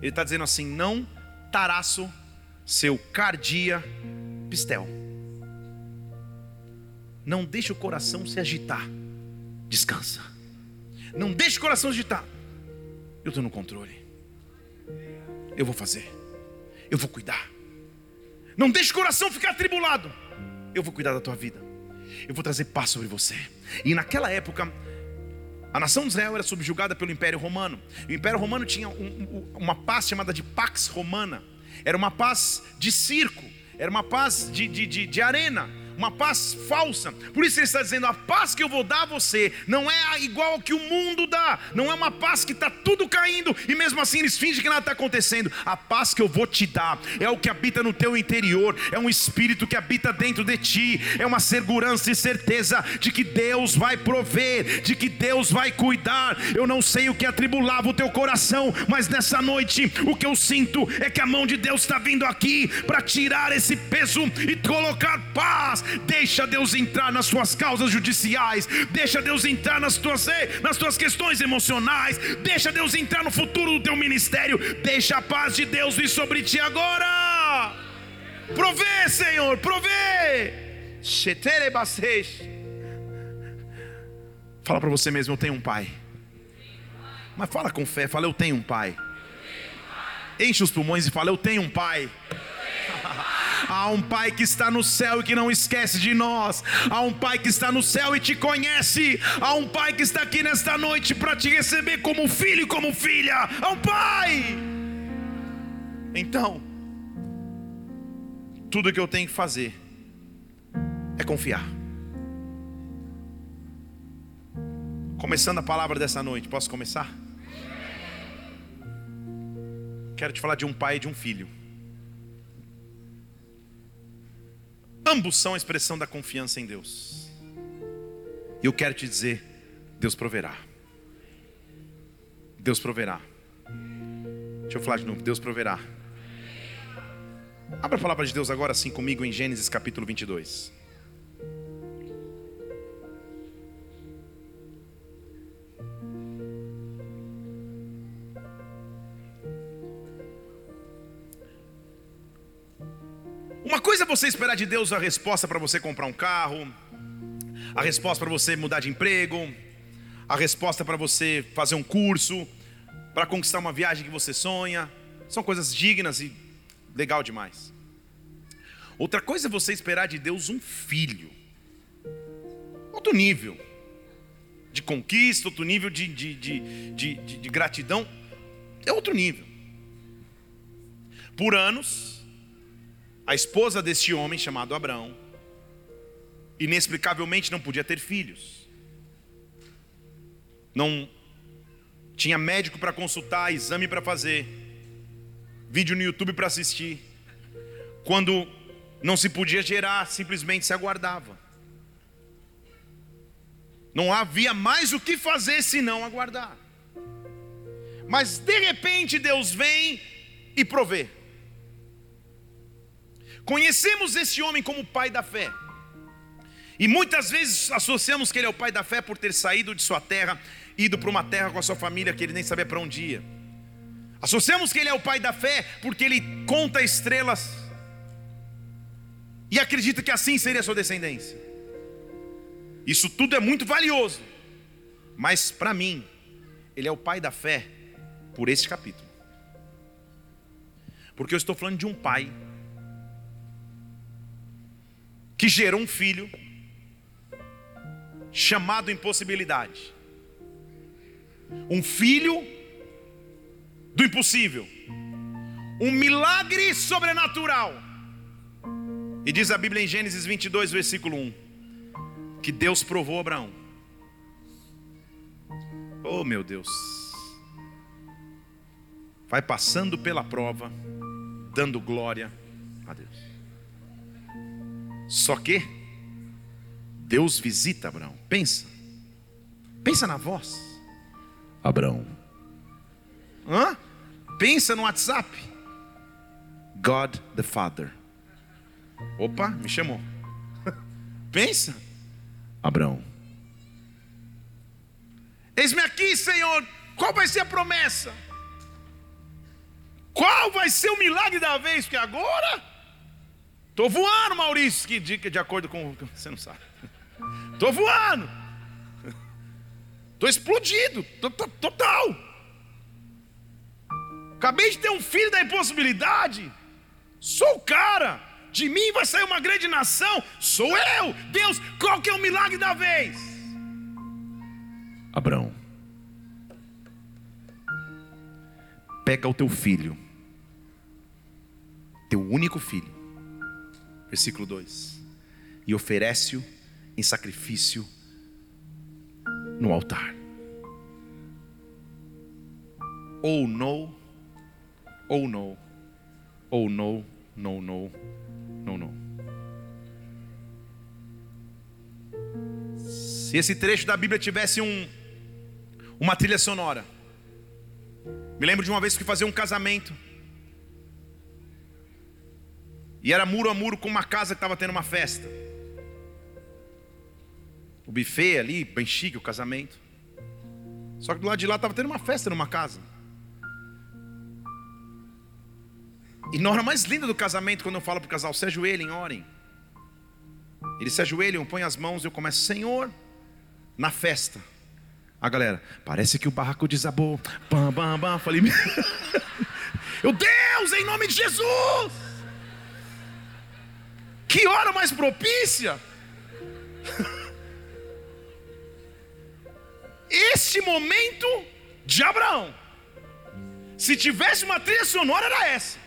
ele está dizendo assim: Não taraço seu cardia pistel. Não deixe o coração se agitar, descansa. Não deixe o coração se agitar. Eu estou no controle. Eu vou fazer. Eu vou cuidar. Não deixe o coração ficar atribulado. Eu vou cuidar da tua vida. Eu vou trazer paz sobre você. E naquela época, a nação de Israel era subjugada pelo Império Romano. O Império Romano tinha um, uma paz chamada de Pax Romana. Era uma paz de circo, era uma paz de, de, de, de arena uma paz falsa. Por isso ele está dizendo: a paz que eu vou dar a você não é igual ao que o mundo dá, não é uma paz que está tudo caindo e mesmo assim eles fingem que nada está acontecendo. A paz que eu vou te dar é o que habita no teu interior, é um espírito que habita dentro de ti, é uma segurança e certeza de que Deus vai prover, de que Deus vai cuidar. Eu não sei o que atribulava o teu coração, mas nessa noite o que eu sinto é que a mão de Deus está vindo aqui para tirar esse peso e colocar paz Deixa Deus entrar nas suas causas judiciais. Deixa Deus entrar nas tuas, nas tuas questões emocionais. Deixa Deus entrar no futuro do teu ministério. Deixa a paz de Deus vir sobre ti agora. Provê, Senhor, provê. Fala para você mesmo, eu tenho um pai. Mas fala com fé, fala, eu tenho um pai. Enche os pulmões e fala, eu tenho um pai. Há um Pai que está no céu e que não esquece de nós. Há um Pai que está no céu e te conhece. Há um Pai que está aqui nesta noite para te receber como filho e como filha. Há um Pai. Então, tudo que eu tenho que fazer é confiar. Começando a palavra dessa noite, posso começar? Quero te falar de um pai e de um filho. Ambos são a expressão da confiança em Deus. E eu quero te dizer: Deus proverá. Deus proverá. Deixa eu falar de novo: Deus proverá. Abra a palavra de Deus agora assim comigo em Gênesis capítulo 22. Uma coisa é você esperar de Deus a resposta para você comprar um carro, a resposta para você mudar de emprego, a resposta para você fazer um curso, para conquistar uma viagem que você sonha. São coisas dignas e legal demais. Outra coisa é você esperar de Deus um filho. Outro nível de conquista, outro nível de, de, de, de, de gratidão. É outro nível. Por anos, a esposa deste homem chamado Abraão, inexplicavelmente não podia ter filhos. Não tinha médico para consultar, exame para fazer, vídeo no YouTube para assistir. Quando não se podia gerar, simplesmente se aguardava. Não havia mais o que fazer senão aguardar. Mas de repente Deus vem e provê. Conhecemos esse homem como pai da fé. E muitas vezes associamos que ele é o pai da fé por ter saído de sua terra, ido para uma terra com a sua família que ele nem sabia para onde ia. Associamos que ele é o pai da fé porque ele conta estrelas e acredita que assim seria a sua descendência. Isso tudo é muito valioso, mas para mim, ele é o pai da fé por esse capítulo, porque eu estou falando de um pai que gerou um filho chamado impossibilidade. Um filho do impossível. Um milagre sobrenatural. E diz a Bíblia em Gênesis 22, versículo 1, que Deus provou Abraão. Oh, meu Deus. Vai passando pela prova, dando glória a Deus. Só que Deus visita Abraão. Pensa. Pensa na voz. Abraão. Hã? Pensa no WhatsApp. God the Father. Opa, me chamou. [LAUGHS] Pensa, Abraão. Eis-me aqui, Senhor. Qual vai ser a promessa? Qual vai ser o milagre da vez? Porque agora estou voando, Maurício. Que dica de acordo com você não sabe. Estou voando. Estou explodido. Total. Acabei de ter um filho da impossibilidade. Sou o cara. De mim vai sair uma grande nação. Sou eu. Deus, qual que é o milagre da vez? Abraão. Pega o teu filho, teu único filho, versículo 2, e oferece-o em sacrifício no altar. Ou oh, no, ou oh, no, ou oh, no, no, no, no, no. Se esse trecho da Bíblia tivesse um, uma trilha sonora, me lembro de uma vez que fazer um casamento. E era muro a muro com uma casa que estava tendo uma festa. O buffet ali, bem chique o casamento. Só que do lado de lá estava tendo uma festa numa casa. E na hora mais linda do casamento, quando eu falo para o casal, se ajoelhem, orem. Eles se ajoelham, põem as mãos e eu começo, Senhor, na festa. A galera, parece que o barraco desabou. Bam, bam, bam. Falei, [LAUGHS] meu Deus, em nome de Jesus. Que hora mais propícia. [LAUGHS] Este momento de Abraão. Se tivesse uma trilha sonora, era essa.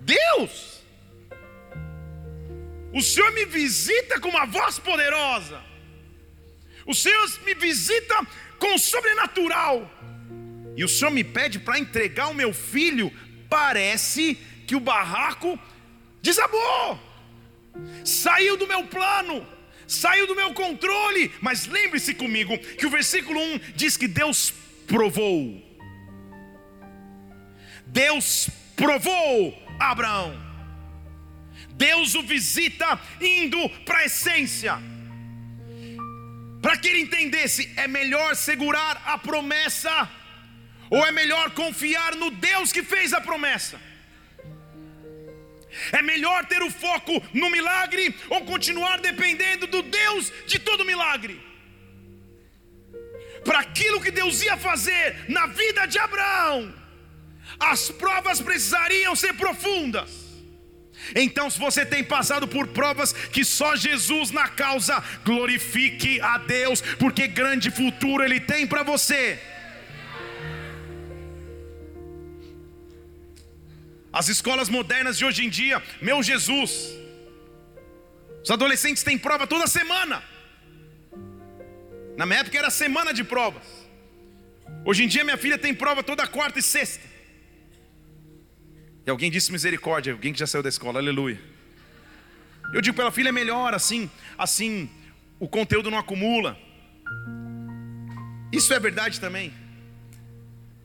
Deus, o Senhor me visita com uma voz poderosa. O Senhor me visita com o sobrenatural. E o Senhor me pede para entregar o meu filho. Parece que o barraco desabou, saiu do meu plano, saiu do meu controle. Mas lembre-se comigo que o versículo 1 diz que Deus provou. Deus provou Abraão. Deus o visita indo para a essência para que ele entendesse: é melhor segurar a promessa, ou é melhor confiar no Deus que fez a promessa? É melhor ter o foco no milagre ou continuar dependendo do Deus de todo milagre? Para aquilo que Deus ia fazer na vida de Abraão, as provas precisariam ser profundas. Então, se você tem passado por provas, que só Jesus na causa glorifique a Deus, porque grande futuro Ele tem para você. As escolas modernas de hoje em dia, meu Jesus, os adolescentes têm prova toda semana. Na minha época era semana de provas. Hoje em dia minha filha tem prova toda quarta e sexta. E alguém disse misericórdia, alguém que já saiu da escola, aleluia. Eu digo para ela, filha, é melhor assim, assim o conteúdo não acumula. Isso é verdade também.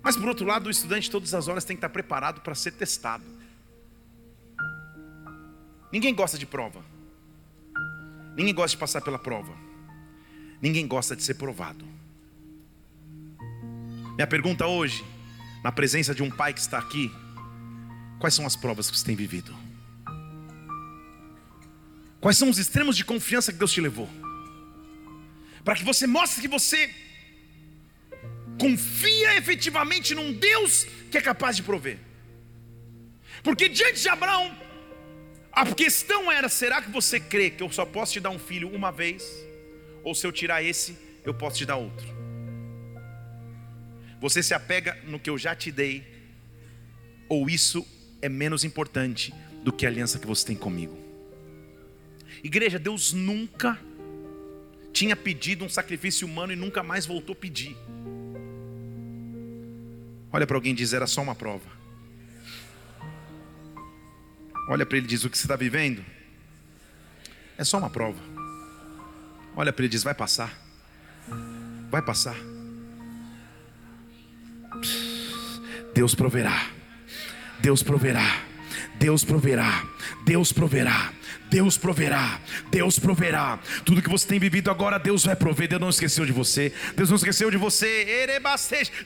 Mas por outro lado, o estudante todas as horas tem que estar preparado para ser testado. Ninguém gosta de prova. Ninguém gosta de passar pela prova. Ninguém gosta de ser provado. Minha pergunta hoje, na presença de um pai que está aqui, Quais são as provas que você tem vivido? Quais são os extremos de confiança que Deus te levou? Para que você mostre que você confia efetivamente num Deus que é capaz de prover. Porque diante de Abraão, a questão era: será que você crê que eu só posso te dar um filho uma vez? Ou se eu tirar esse, eu posso te dar outro? Você se apega no que eu já te dei, ou isso é menos importante do que a aliança que você tem comigo. Igreja, Deus nunca tinha pedido um sacrifício humano e nunca mais voltou a pedir. Olha para alguém e diz: era só uma prova. Olha para ele e diz: o que você está vivendo é só uma prova. Olha para ele e diz: vai passar. Vai passar. Deus proverá. Deus proverá. Deus proverá, Deus proverá, Deus proverá, Deus proverá. Tudo que você tem vivido agora, Deus vai prover. Deus não esqueceu de você, Deus não esqueceu de você.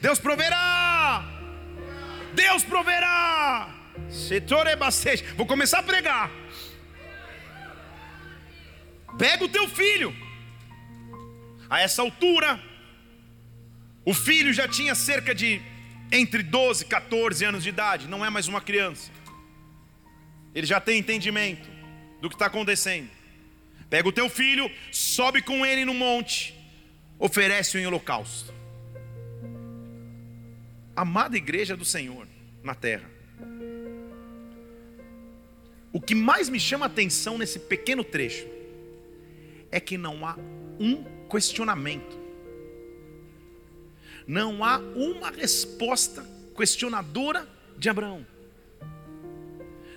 Deus proverá, Deus proverá. Vou começar a pregar. Pega o teu filho. A essa altura, o filho já tinha cerca de entre 12 e 14 anos de idade, não é mais uma criança. Ele já tem entendimento do que está acontecendo. Pega o teu filho, sobe com ele no monte, oferece-o em holocausto. Amada igreja do Senhor na terra. O que mais me chama a atenção nesse pequeno trecho é que não há um questionamento, não há uma resposta questionadora de Abraão,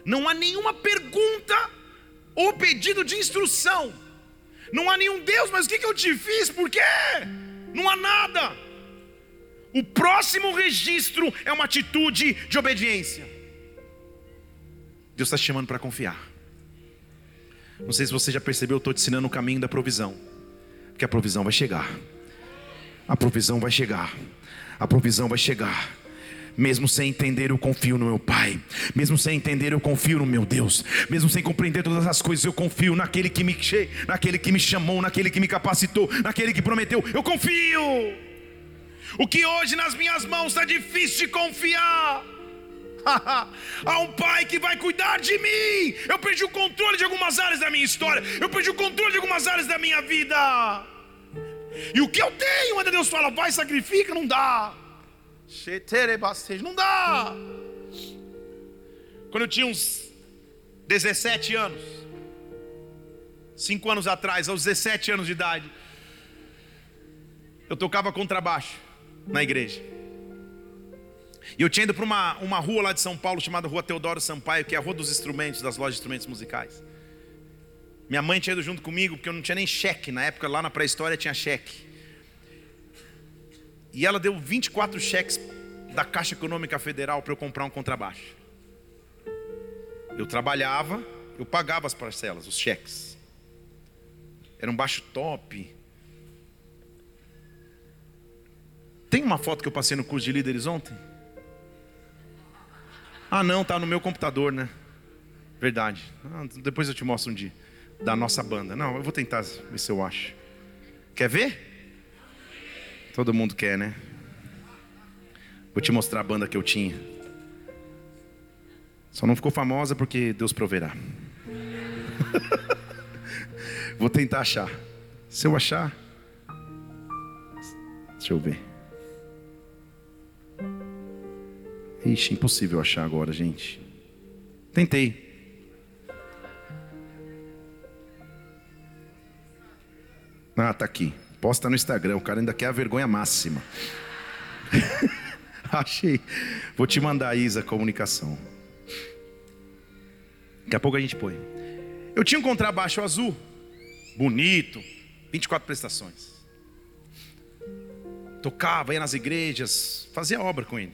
não há nenhuma pergunta ou pedido de instrução, não há nenhum Deus, mas o que, eu te fiz? Por quê? Não há nada. O próximo registro é uma atitude de obediência. Deus está te chamando para confiar. Não sei se você já percebeu, eu estou te ensinando o caminho da provisão. Porque a provisão vai chegar. A provisão vai chegar. A provisão vai chegar. Mesmo sem entender, eu confio no meu Pai. Mesmo sem entender, eu confio no meu Deus. Mesmo sem compreender todas as coisas, eu confio naquele que me, naquele que me chamou, naquele que me capacitou, naquele que prometeu. Eu confio. O que hoje nas minhas mãos está difícil de confiar. [LAUGHS] Há um pai que vai cuidar de mim. Eu perdi o controle de algumas áreas da minha história. Eu perdi o controle de algumas áreas da minha vida. E o que eu tenho, ainda Deus fala, vai, sacrifica, não dá. Não dá. Quando eu tinha uns 17 anos, cinco anos atrás, aos 17 anos de idade, eu tocava contrabaixo na igreja. E eu tinha ido para uma, uma rua lá de São Paulo chamada Rua Teodoro Sampaio, que é a rua dos instrumentos, das lojas de instrumentos musicais. Minha mãe tinha ido junto comigo, porque eu não tinha nem cheque. Na época, lá na pré-história, tinha cheque. E ela deu 24 cheques da Caixa Econômica Federal para eu comprar um contrabaixo. Eu trabalhava, eu pagava as parcelas, os cheques. Era um baixo top. Tem uma foto que eu passei no curso de líderes ontem? Ah, não, tá no meu computador, né? Verdade. Ah, depois eu te mostro um dia. Da nossa banda. Não, eu vou tentar ver se eu acho. Quer ver? Todo mundo quer, né? Vou te mostrar a banda que eu tinha. Só não ficou famosa porque Deus proverá. [LAUGHS] Vou tentar achar. Se eu achar. Deixa eu ver. Ixi, impossível achar agora, gente. Tentei. Ah, tá aqui. Posta no Instagram. O cara ainda quer a vergonha máxima. [LAUGHS] Achei. Vou te mandar, Isa, comunicação. Daqui a pouco a gente põe. Eu tinha um contrabaixo azul. Bonito. 24 prestações. Tocava, ia nas igrejas. Fazia obra com ele.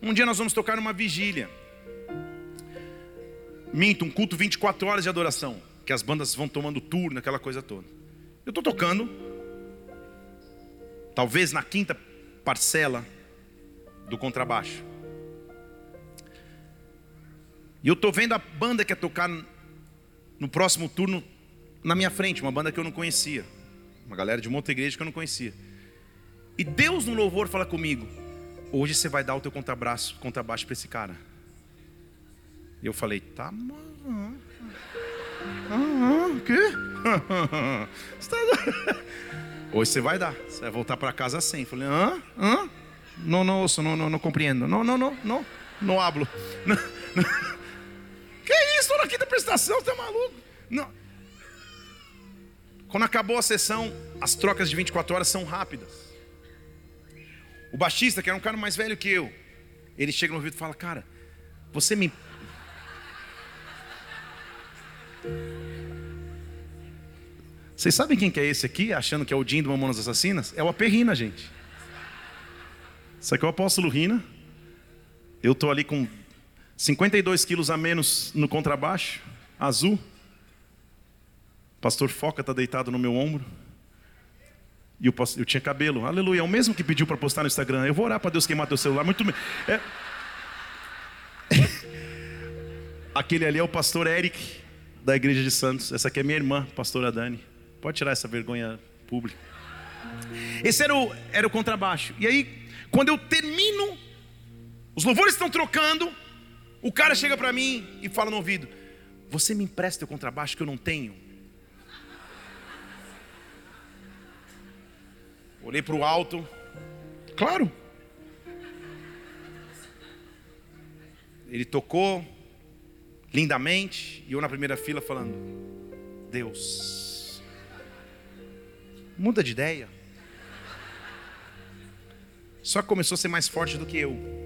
Um dia nós vamos tocar numa vigília. Minto, um culto 24 horas de adoração. Que as bandas vão tomando turno, aquela coisa toda. Eu estou tocando. Talvez na quinta parcela do contrabaixo. E eu estou vendo a banda que ia tocar no próximo turno na minha frente, uma banda que eu não conhecia. Uma galera de outra igreja que eu não conhecia. E Deus no louvor fala comigo: Hoje você vai dar o teu contrabaixo para esse cara. E eu falei, tá, mano. Ah, o quê? [LAUGHS] Hoje você vai dar. Você vai voltar para casa sem. Falei, hã? Hã? Não, não ouço, não, não, não compreendo. Não, não, não, não. Não hablo. [LAUGHS] Que isso? Na quinta prestação, você é maluco? Não. Quando acabou a sessão, as trocas de 24 horas são rápidas. O baixista, que era um cara mais velho que eu, ele chega no ouvido e fala: Cara, você me. Vocês sabem quem que é esse aqui, achando que é o Jim do Mamonas Assassinas? É o Aperrina, gente. Isso aqui é o apóstolo Rina. Eu estou ali com 52 quilos a menos no contrabaixo, azul. Pastor Foca está deitado no meu ombro. E eu, eu, tinha cabelo. Aleluia. É o mesmo que pediu para postar no Instagram. Eu vou orar para Deus queimar teu celular. Muito é... [LAUGHS] Aquele ali é o pastor Eric, da igreja de Santos. Essa aqui é minha irmã, pastora Dani. Pode tirar essa vergonha pública. Esse era o, era o contrabaixo. E aí, quando eu termino, os louvores estão trocando. O cara chega para mim e fala no ouvido: Você me empresta o contrabaixo que eu não tenho? Olhei para o alto. Claro. Ele tocou lindamente e eu na primeira fila falando: Deus, muda de ideia. Só que começou a ser mais forte do que eu.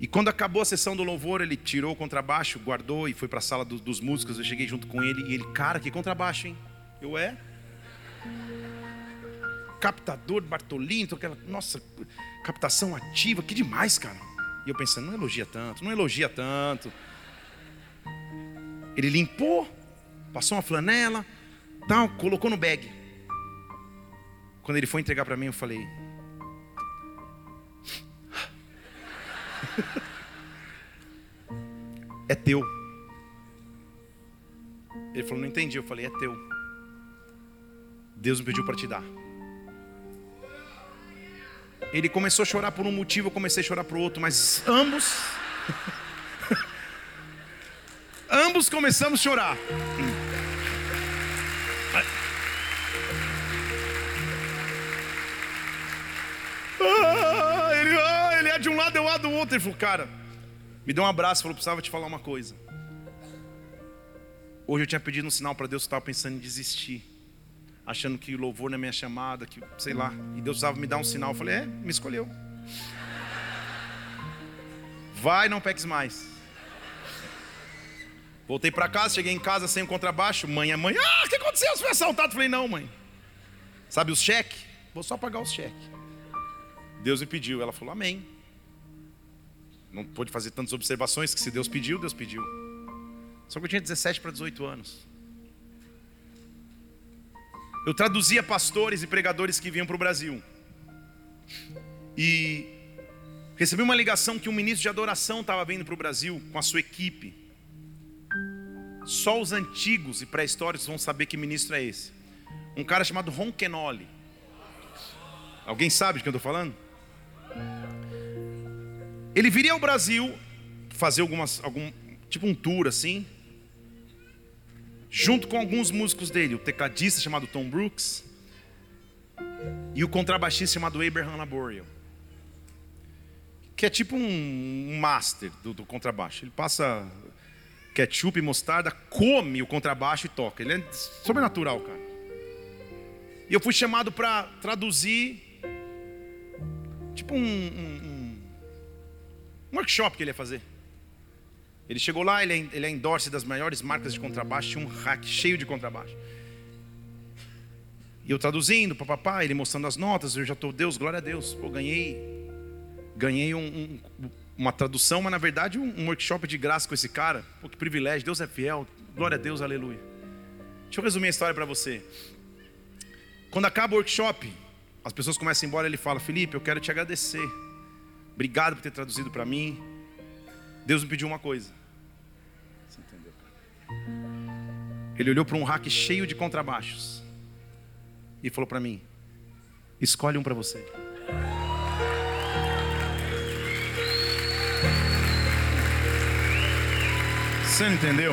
E quando acabou a sessão do louvor, ele tirou o contrabaixo, guardou e foi para a sala do, dos músicos. Eu cheguei junto com ele e ele, cara, que contrabaixo, hein? Eu é? Captador Bartolini, aquela, nossa, captação ativa, que demais, cara. E eu pensando, não elogia tanto, não elogia tanto. Ele limpou, passou uma flanela, tal, colocou no bag. Quando ele foi entregar para mim, eu falei: É teu. Ele falou: Não entendi. Eu falei: É teu. Deus me pediu para te dar. Ele começou a chorar por um motivo, eu comecei a chorar por outro, mas ambos. [LAUGHS] ambos começamos a chorar. Ah, ele, ah, ele é de um lado, eu é do outro. Ele falou, cara, me deu um abraço, falou, precisava te falar uma coisa. Hoje eu tinha pedido um sinal para Deus, eu estava pensando em desistir. Achando que louvor na minha chamada, que sei lá. E Deus precisava me dar um sinal. Eu falei, é, me escolheu. Vai, não peques mais. Voltei para casa, cheguei em casa sem o contrabaixo. Mãe, a mãe, ah, o que aconteceu? Você foi assaltado? falei, não, mãe. Sabe os cheques? Vou só pagar os cheques. Deus me pediu. Ela falou, amém. Não pôde fazer tantas observações que se Deus pediu, Deus pediu. Só que eu tinha 17 para 18 anos. Eu traduzia pastores e pregadores que vinham para o Brasil. E recebi uma ligação que um ministro de adoração estava vindo para o Brasil com a sua equipe. Só os antigos e pré-históricos vão saber que ministro é esse. Um cara chamado Ron Kenoli. Alguém sabe de quem eu estou falando? Ele viria ao Brasil fazer algumas, algum tipo um tour assim, junto com alguns músicos dele, o tecladista chamado Tom Brooks e o contrabaixista chamado Abraham Laboriel, que é tipo um, um master do, do contrabaixo. Ele passa ketchup e mostarda, come o contrabaixo e toca. Ele é sobrenatural, cara. E eu fui chamado para traduzir tipo um, um, um, workshop que ele ia fazer. Ele chegou lá, ele é, ele é endorse das maiores marcas de contrabaixo, tinha um rack cheio de contrabaixo. E eu traduzindo, papapá, ele mostrando as notas, eu já estou, Deus, glória a Deus. Pô, ganhei, ganhei um, um, uma tradução, mas na verdade um, um, workshop de graça com esse cara. Pô, que privilégio, Deus é fiel, glória a Deus, aleluia. Deixa eu resumir a história para você. Quando acaba o workshop, as pessoas começam a ir embora, ele fala: Felipe, eu quero te agradecer. Obrigado por ter traduzido para mim. Deus me pediu uma coisa. Você entendeu? Ele olhou para um rack cheio de contrabaixos e falou para mim: Escolhe um para você. Você entendeu?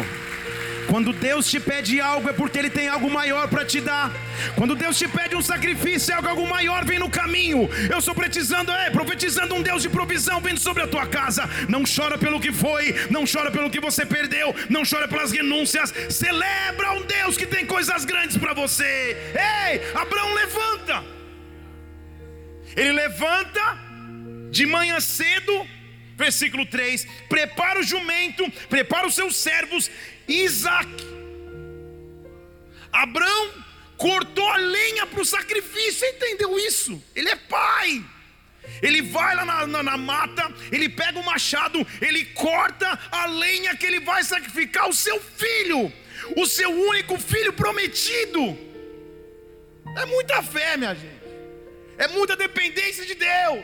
Quando Deus te pede algo é porque Ele tem algo maior para te dar. Quando Deus te pede um sacrifício, é algo, algo maior vem no caminho. Eu estou profetizando, é, profetizando um Deus de provisão vindo sobre a tua casa. Não chora pelo que foi, não chora pelo que você perdeu, não chora pelas renúncias. Celebra um Deus que tem coisas grandes para você. Ei, Abraão levanta. Ele levanta de manhã cedo versículo 3: prepara o jumento, prepara os seus servos Isaac. Abraão cortou a lenha para o sacrifício, entendeu isso? Ele é pai. Ele vai lá na, na, na, mata, ele pega o machado, ele corta a lenha que ele vai sacrificar o seu filho, o seu único filho prometido. É muita fé, minha gente. É muita dependência de Deus.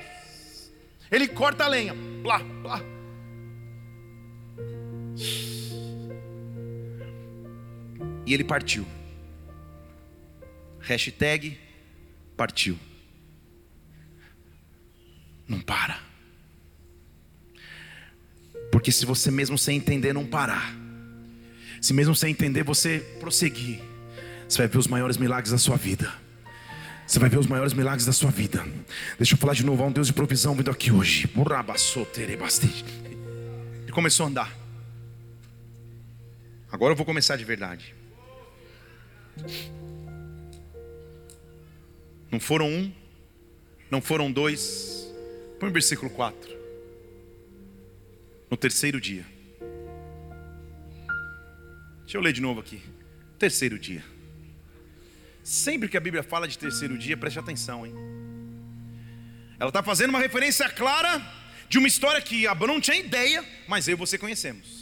Ele corta a lenha, plá, plá. Ele partiu. Hashtag partiu. Não para. Porque se você mesmo sem entender não parar, se mesmo sem entender você prosseguir, você vai ver os maiores milagres da sua vida. Você vai ver os maiores milagres da sua vida. Deixa eu falar de novo, há um Deus de provisão vindo aqui hoje. Ele começou a andar. Agora eu vou começar de verdade. Não foram um, não foram dois. Põe o versículo 4. No terceiro dia. Deixa eu ler de novo aqui. Terceiro dia. Sempre que a Bíblia fala de terceiro dia, preste atenção, hein? Ela está fazendo uma referência clara de uma história que Abraão não tinha ideia, mas eu e você conhecemos.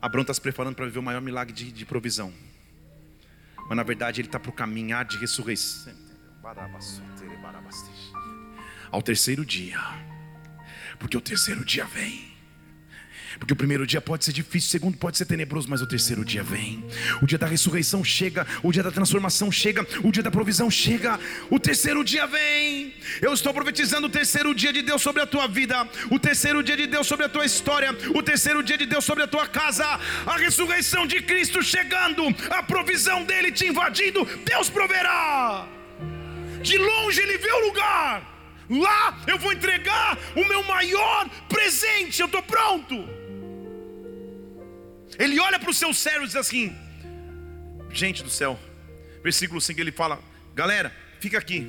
Abraão está se preparando para viver o maior milagre de, de provisão. Mas na verdade ele está para o caminhar de ressurreição. Ao terceiro dia. Porque o terceiro dia vem. Porque o primeiro dia pode ser difícil, o segundo pode ser tenebroso, mas o terceiro dia vem. O dia da ressurreição chega, o dia da transformação chega, o dia da provisão chega, o terceiro dia vem. Eu estou profetizando o terceiro dia de Deus sobre a tua vida, o terceiro dia de Deus sobre a tua história, o terceiro dia de Deus sobre a tua casa, a ressurreição de Cristo chegando, a provisão dele te invadindo, Deus proverá. De longe ele vê o lugar. Lá eu vou entregar o meu maior presente. Eu estou pronto. Ele olha para os seus servos e diz assim: Gente do céu, versículo 5 ele fala: Galera, fica aqui.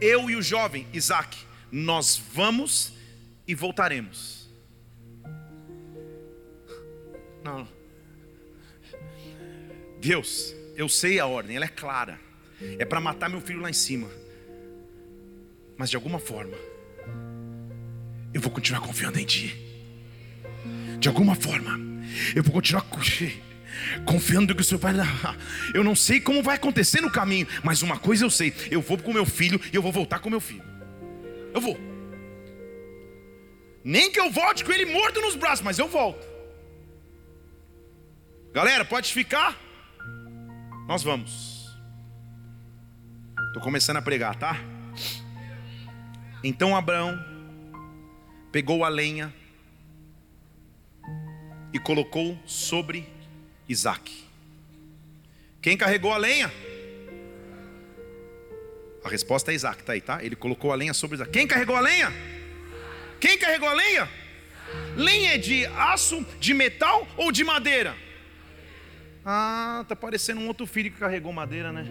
Eu e o jovem Isaac, nós vamos e voltaremos. Não. Deus, eu sei a ordem, ela é clara. É para matar meu filho lá em cima. Mas de alguma forma, eu vou continuar confiando em Ti. De alguma forma, eu vou continuar confiando que o Senhor vai. Eu não sei como vai acontecer no caminho, mas uma coisa eu sei: eu vou com meu filho e eu vou voltar com meu filho. Eu vou. Nem que eu volte com ele morto nos braços, mas eu volto. Galera, pode ficar? Nós vamos. Estou começando a pregar, tá? Então Abraão pegou a lenha e colocou sobre Isaac. Quem carregou a lenha? A resposta é Isaac, tá aí, tá? Ele colocou a lenha sobre Isaac. Quem carregou a lenha? Quem carregou a lenha? Lenha é de aço, de metal ou de madeira? Ah, tá parecendo um outro filho que carregou madeira, né?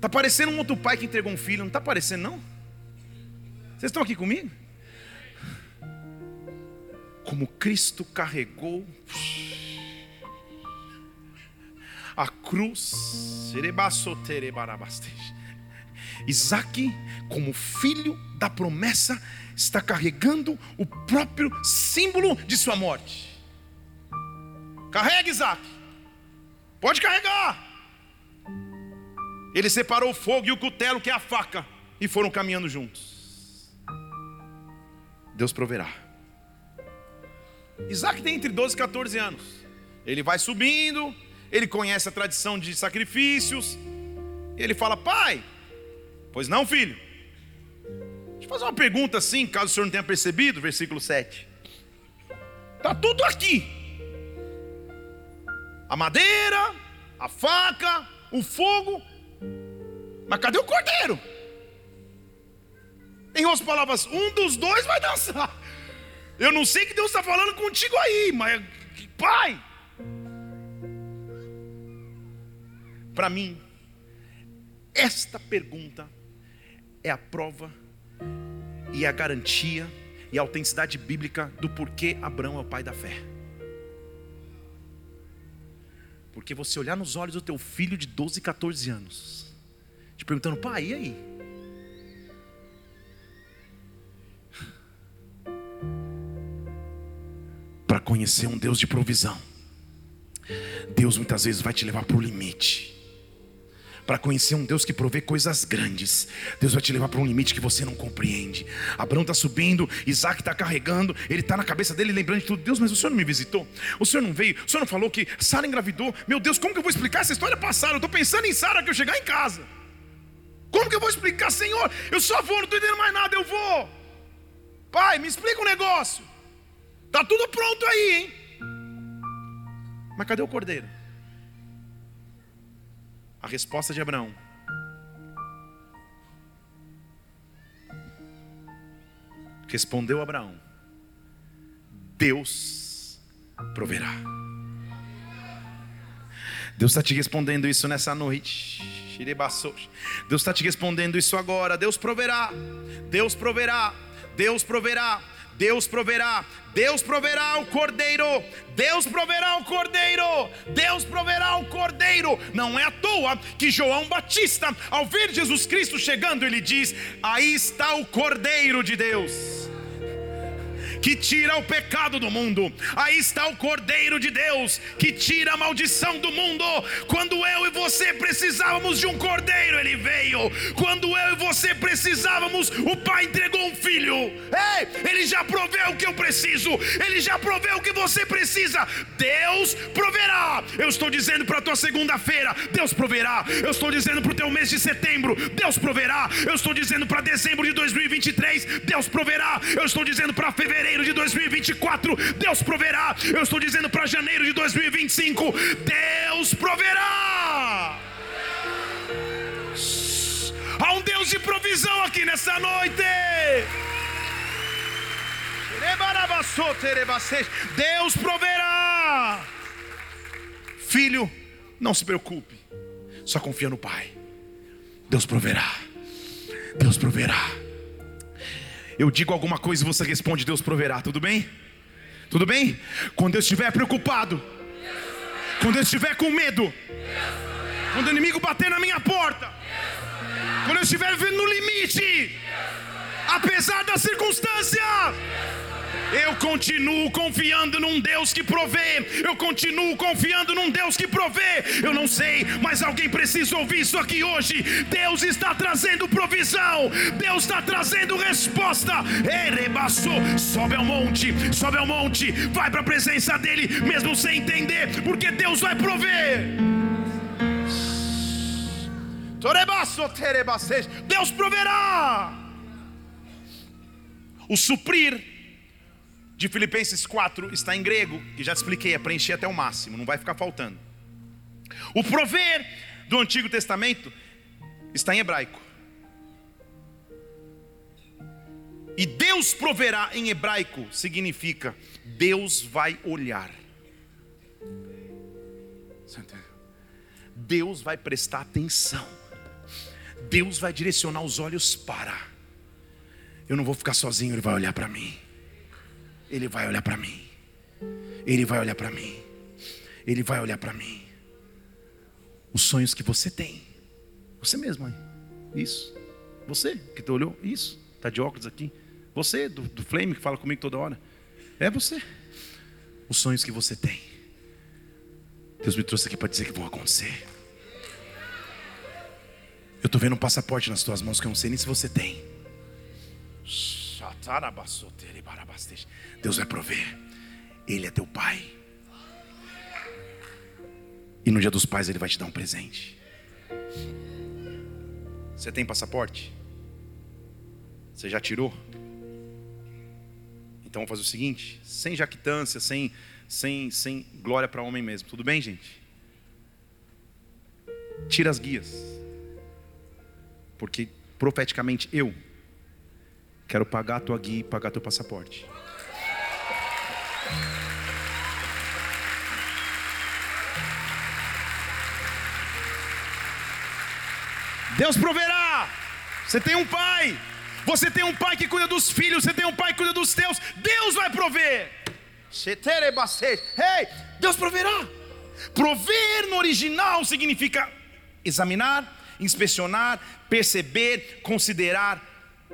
Tá parecendo um outro pai que entregou um filho, não tá parecendo não? Vocês estão aqui comigo? Como Cristo carregou a cruz. Isaac, como filho da promessa, está carregando o próprio símbolo de sua morte. Carrega, Isaac. Pode carregar. Ele separou o fogo e o cutelo, que é a faca, e foram caminhando juntos. Deus proverá. Isaac tem entre 12 e 14 anos. Ele vai subindo, ele conhece a tradição de sacrifícios. Ele fala: Pai, pois não, filho. Deixa eu fazer uma pergunta assim, caso o senhor não tenha percebido, versículo 7. Está tudo aqui: a madeira, a faca, o fogo. Mas cadê o cordeiro? Em outras palavras, um dos dois vai dançar. Eu não sei que Deus está falando contigo aí, mas pai. Para mim, esta pergunta é a prova e a garantia e a autenticidade bíblica do porquê Abraão é o pai da fé. Porque você olhar nos olhos do teu filho de 12, 14 anos, te perguntando, pai, e aí? Conhecer um Deus de provisão, Deus muitas vezes vai te levar para o limite para conhecer um Deus que provê coisas grandes. Deus vai te levar para um limite que você não compreende. Abraão está subindo, Isaac está carregando, ele está na cabeça dele lembrando de tudo. Deus, mas o Senhor não me visitou? O Senhor não veio? O Senhor não falou que Sara engravidou? Meu Deus, como que eu vou explicar essa história passada? Eu estou pensando em Sara que eu chegar em casa. Como que eu vou explicar, Senhor? Eu só vou, não estou entendendo mais nada, eu vou. Pai, me explica um negócio. Está tudo pronto aí, hein? Mas cadê o cordeiro? A resposta de Abraão. Respondeu Abraão: Deus proverá. Deus está te respondendo isso nessa noite. Deus está te respondendo isso agora. Deus proverá. Deus proverá. Deus proverá. Deus proverá, Deus proverá o cordeiro, Deus proverá o cordeiro, Deus proverá o cordeiro. Não é à toa que João Batista, ao ver Jesus Cristo chegando, ele diz: Aí está o cordeiro de Deus que tira o pecado do mundo. Aí está o Cordeiro de Deus que tira a maldição do mundo. Quando eu e você precisávamos de um cordeiro, ele veio. Quando eu e você precisávamos, o Pai entregou um filho. Ei, ele já proveu o que eu preciso. Ele já proveu o que você precisa. Deus proverá. Eu estou dizendo para a tua segunda-feira, Deus proverá. Eu estou dizendo para o teu mês de setembro, Deus proverá. Eu estou dizendo para dezembro de 2023, Deus proverá. Eu estou dizendo para fevereiro fevereiro de 2024, Deus proverá. Eu estou dizendo para janeiro de 2025, Deus proverá. Há um Deus de provisão aqui nessa noite. Deus proverá. Filho, não se preocupe, só confia no Pai. Deus proverá. Deus proverá eu digo alguma coisa e você responde, Deus proverá, tudo bem? Tudo bem? Quando eu estiver preocupado, quando eu estiver com medo, quando o inimigo bater na minha porta, quando eu estiver vivendo no limite, apesar das circunstâncias, eu continuo confiando num Deus que provê. Eu continuo confiando num Deus que provê. Eu não sei, mas alguém precisa ouvir isso aqui hoje. Deus está trazendo provisão. Deus está trazendo resposta. Erebaçou. Sobe ao monte, sobe ao monte. Vai para a presença dele, mesmo sem entender, porque Deus vai prover. Deus proverá. O suprir de Filipenses 4 está em grego, que já te expliquei, é preencher até o máximo, não vai ficar faltando. O prover do Antigo Testamento está em hebraico. E Deus proverá em hebraico significa Deus vai olhar. Deus vai prestar atenção. Deus vai direcionar os olhos para. Eu não vou ficar sozinho, Ele vai olhar para mim. Ele vai olhar para mim. Ele vai olhar para mim. Ele vai olhar para mim. Os sonhos que você tem. Você mesmo, mãe. Isso. Você que te olhou. Isso. Está de óculos aqui. Você, do, do Flame, que fala comigo toda hora. É você. Os sonhos que você tem. Deus me trouxe aqui para dizer que vão acontecer. Eu estou vendo um passaporte nas tuas mãos que eu não sei nem se você tem. Deus vai prover. Ele é teu pai. E no dia dos pais ele vai te dar um presente. Você tem passaporte? Você já tirou? Então vamos fazer o seguinte, sem jactância, sem sem sem glória para homem mesmo. Tudo bem, gente? Tira as guias. Porque profeticamente eu quero pagar a tua guia e pagar teu passaporte. Deus proverá. Você tem um pai. Você tem um pai que cuida dos filhos. Você tem um pai que cuida dos teus. Deus vai prover. Ei, Deus proverá. Prover no original significa examinar, inspecionar, perceber, considerar,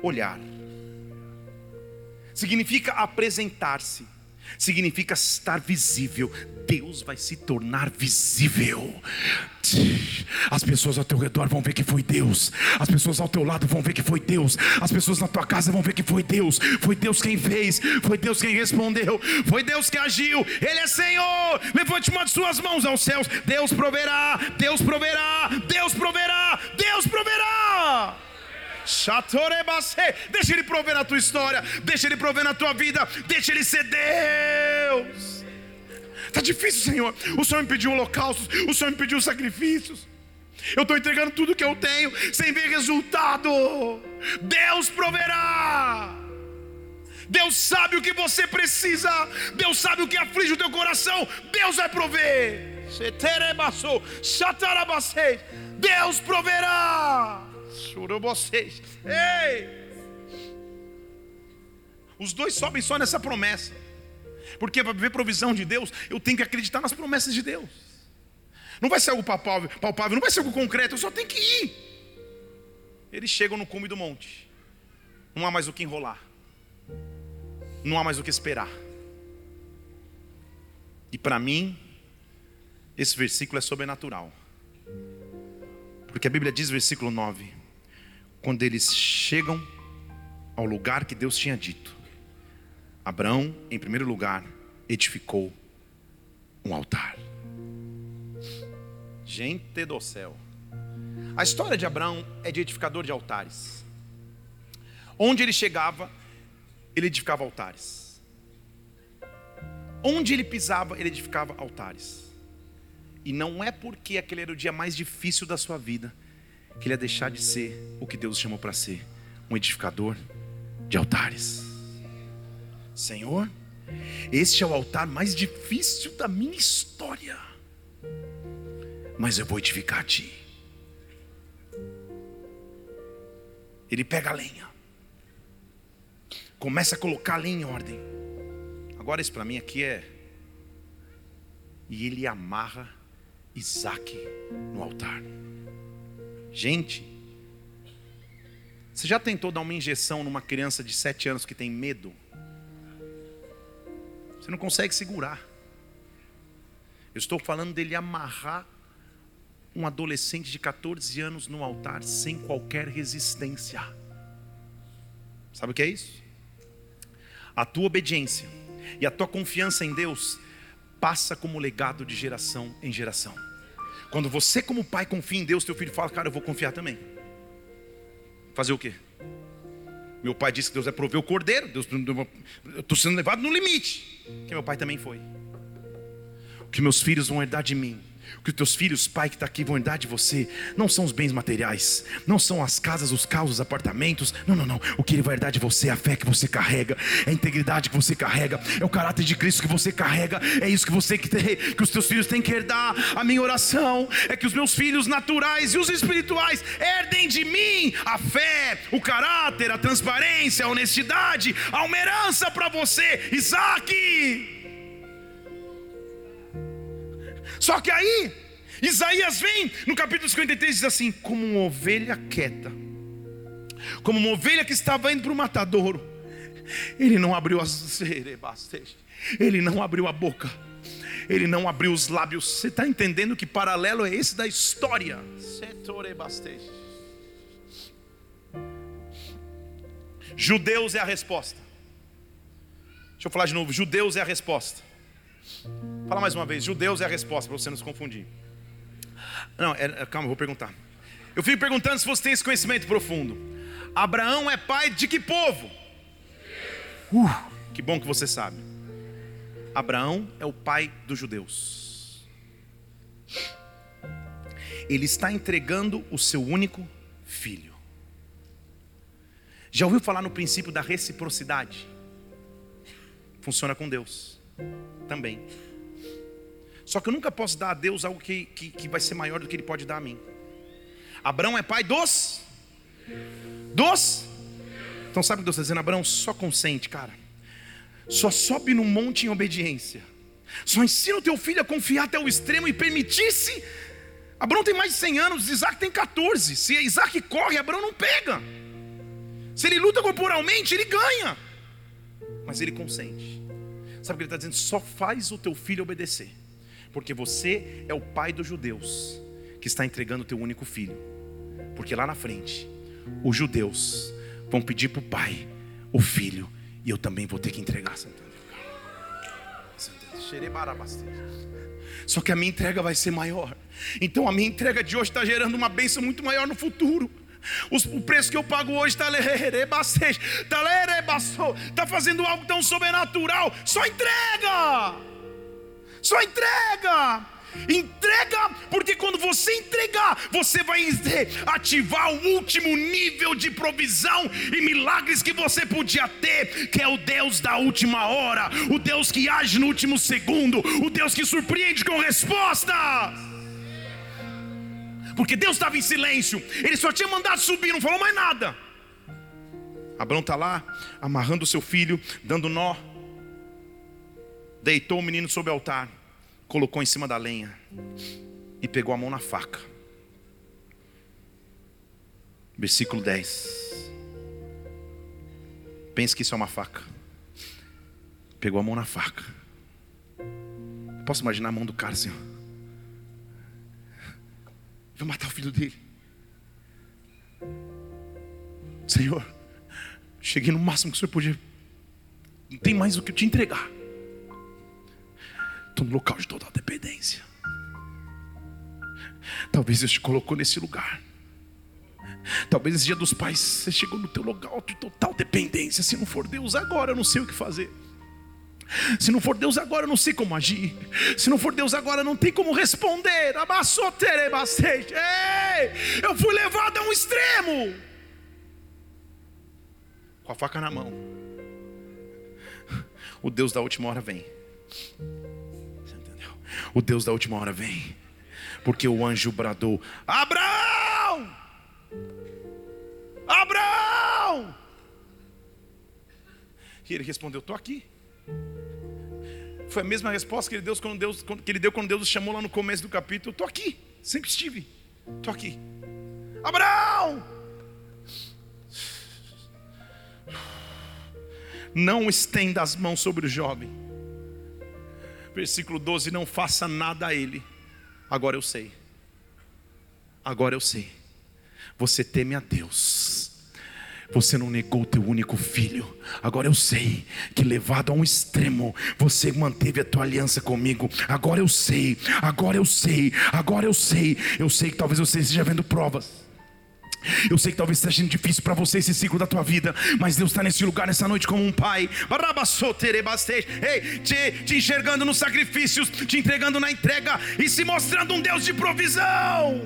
olhar. Significa apresentar-se significa estar visível. Deus vai se tornar visível. As pessoas ao teu redor vão ver que foi Deus. As pessoas ao teu lado vão ver que foi Deus. As pessoas na tua casa vão ver que foi Deus. Foi Deus quem fez. Foi Deus quem respondeu. Foi Deus que agiu. Ele é Senhor. Levante uma de suas mãos aos céus. Deus proverá. Deus proverá. Deus proverá. Deus proverá. Deixa Ele prover na tua história, deixa Ele prover na tua vida, deixa Ele ser Deus. Está difícil, Senhor. O Senhor me pediu holocaustos, o Senhor me pediu sacrifícios. Eu estou entregando tudo que eu tenho sem ver resultado. Deus proverá. Deus sabe o que você precisa. Deus sabe o que aflige o teu coração. Deus vai prover. Deus proverá. Chorou vocês. Ei! Os dois sobem só nessa promessa. Porque para ver provisão de Deus, eu tenho que acreditar nas promessas de Deus. Não vai ser algo palpável, palpável, não vai ser algo concreto, eu só tenho que ir. Eles chegam no cume do monte. Não há mais o que enrolar. Não há mais o que esperar. E para mim, esse versículo é sobrenatural. Porque a Bíblia diz, versículo 9: quando eles chegam ao lugar que Deus tinha dito, Abraão, em primeiro lugar, edificou um altar. Gente do céu. A história de Abraão é de edificador de altares. Onde ele chegava, ele edificava altares. Onde ele pisava, ele edificava altares. E não é porque aquele era o dia mais difícil da sua vida que ele ia deixar de ser o que Deus chamou para ser um edificador de altares. Senhor, este é o altar mais difícil da minha história, mas eu vou edificar a ti. Ele pega a lenha, começa a colocar a lenha em ordem. Agora, isso para mim aqui é. E ele amarra Isaac no altar. Gente, você já tentou dar uma injeção numa criança de 7 anos que tem medo? Você não consegue segurar. Eu estou falando dele amarrar um adolescente de 14 anos no altar sem qualquer resistência. Sabe o que é isso? A tua obediência e a tua confiança em Deus passa como legado de geração em geração. Quando você, como pai, confia em Deus, teu filho fala, cara, eu vou confiar também. Fazer o quê? Meu pai disse que Deus é prover o cordeiro. Deus, eu estou sendo levado no limite. Que meu pai também foi. O que meus filhos vão herdar de mim o que os teus filhos, pai que está aqui, vão herdar de você, não são os bens materiais, não são as casas, os carros, os apartamentos. Não, não, não. O que ele vai herdar de você é a fé que você carrega, é a integridade que você carrega, é o caráter de Cristo que você carrega. É isso que você que, tem, que os teus filhos têm que herdar. A minha oração é que os meus filhos naturais e os espirituais herdem de mim a fé, o caráter, a transparência, a honestidade, a uma herança para você, Isaac. Só que aí, Isaías vem no capítulo 53 diz assim: como uma ovelha quieta, como uma ovelha que estava indo para o matadouro, ele não abriu as [LAUGHS] ele não abriu a boca, ele não abriu os lábios. Você está entendendo que paralelo é esse da história? Judeus é a resposta. Deixa eu falar de novo: judeus é a resposta. Fala mais uma vez, judeus é a resposta, para você não se confundir. Não, é, é, calma, eu vou perguntar. Eu fico perguntando se você tem esse conhecimento profundo. Abraão é pai de que povo? Uh, que bom que você sabe. Abraão é o pai dos judeus. Ele está entregando o seu único filho. Já ouviu falar no princípio da reciprocidade? Funciona com Deus também. Só que eu nunca posso dar a Deus algo que, que, que vai ser maior do que Ele pode dar a mim. Abraão é pai dos? Dos? Então sabe o que Deus está dizendo? Abraão, só consente, cara. Só sobe no monte em obediência. Só ensina o teu filho a confiar até o extremo e permitisse Abraão tem mais de 100 anos, Isaac tem 14. Se Isaac corre, Abraão não pega. Se ele luta corporalmente, ele ganha. Mas ele consente. Sabe o que ele está dizendo? Só faz o teu filho obedecer. Porque você é o pai dos judeus que está entregando o teu único filho. Porque lá na frente, os judeus vão pedir para o pai o filho. E eu também vou ter que entregar. Só que a minha entrega vai ser maior. Então a minha entrega de hoje está gerando uma bênção muito maior no futuro. O preço que eu pago hoje está [LAUGHS] tá fazendo algo tão sobrenatural. Só entrega! Só entrega! Entrega, porque quando você entregar, você vai ativar o último nível de provisão e milagres que você podia ter, que é o Deus da última hora, o Deus que age no último segundo, o Deus que surpreende com respostas. Porque Deus estava em silêncio, ele só tinha mandado subir, não falou mais nada. Abraão está lá, amarrando o seu filho, dando nó, deitou o menino sobre o altar colocou em cima da lenha e pegou a mão na faca. Versículo 10. Pense que isso é uma faca. Pegou a mão na faca. Posso imaginar a mão do cara assim, ó. Vai matar o filho dele. Senhor, cheguei no máximo que o Senhor podia. Não tem mais o que eu te entregar no local de total dependência. Talvez Deus te colocou nesse lugar. Talvez esse dia dos pais você chegou no teu local de total dependência. Se não for Deus agora, eu não sei o que fazer. Se não for Deus agora, eu não sei como agir. Se não for Deus agora, não tem como responder. Ei, eu fui levado a um extremo. Com a faca na mão. O Deus da última hora vem o Deus da última hora vem. Porque o anjo bradou: Abraão! Abraão! E ele respondeu: Estou aqui. Foi a mesma resposta que ele, deu quando Deus, que ele deu quando Deus o chamou lá no começo do capítulo: Estou aqui, sempre estive, estou aqui. Abraão! Não estenda as mãos sobre o jovem Versículo 12: Não faça nada a ele. Agora eu sei. Agora eu sei. Você teme a Deus. Você não negou teu único filho. Agora eu sei que levado a um extremo, você manteve a tua aliança comigo. Agora eu sei. Agora eu sei. Agora eu sei. Eu sei que talvez você esteja vendo provas. Eu sei que talvez esteja sendo difícil para você esse ciclo da tua vida, mas Deus está nesse lugar nessa noite como um pai. Ei, te, te enxergando nos sacrifícios, te entregando na entrega e se mostrando um Deus de provisão.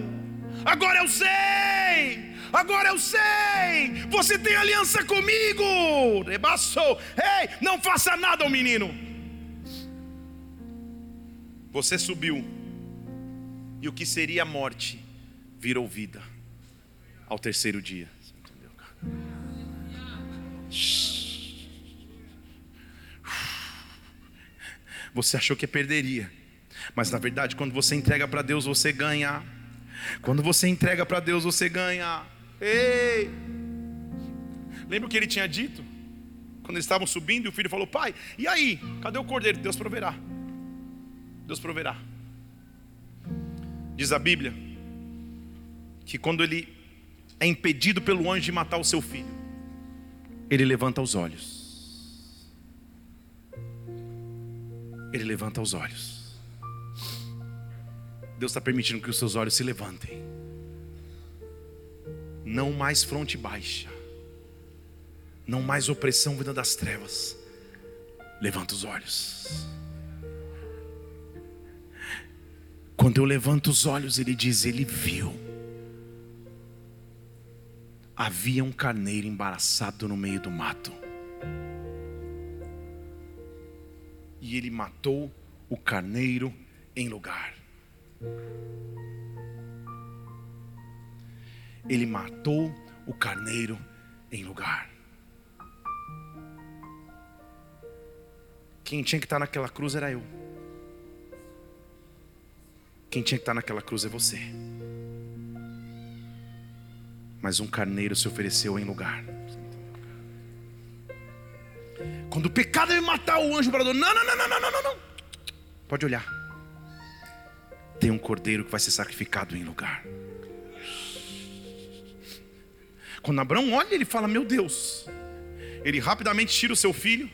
Agora eu sei. Agora eu sei, você tem aliança comigo. Rebaçou. Ei, não faça nada ao menino. Você subiu, e o que seria morte virou vida ao terceiro dia. Você achou que perderia, mas na verdade, quando você entrega para Deus, você ganha. Quando você entrega para Deus, você ganha. Ei! Lembra o que ele tinha dito? Quando eles estavam subindo, e o filho falou: Pai, e aí? Cadê o cordeiro? Deus proverá. Deus proverá. Diz a Bíblia que quando ele é impedido pelo anjo de matar o seu filho, ele levanta os olhos. Ele levanta os olhos. Deus está permitindo que os seus olhos se levantem. Não mais fronte baixa. Não mais opressão vinda das trevas. Levanta os olhos. Quando eu levanto os olhos, ele diz: Ele viu havia um carneiro embaraçado no meio do mato. E ele matou o carneiro em lugar. Ele matou o carneiro em lugar. Quem tinha que estar naquela cruz era eu. Quem tinha que estar naquela cruz é você. Mas um carneiro se ofereceu em lugar. Quando o pecado é matar o anjo bradou, não, não, não, não, não, não, não. Pode olhar. Tem um cordeiro que vai ser sacrificado em lugar. Quando Abraão olha, ele fala: Meu Deus. Ele rapidamente tira o seu filho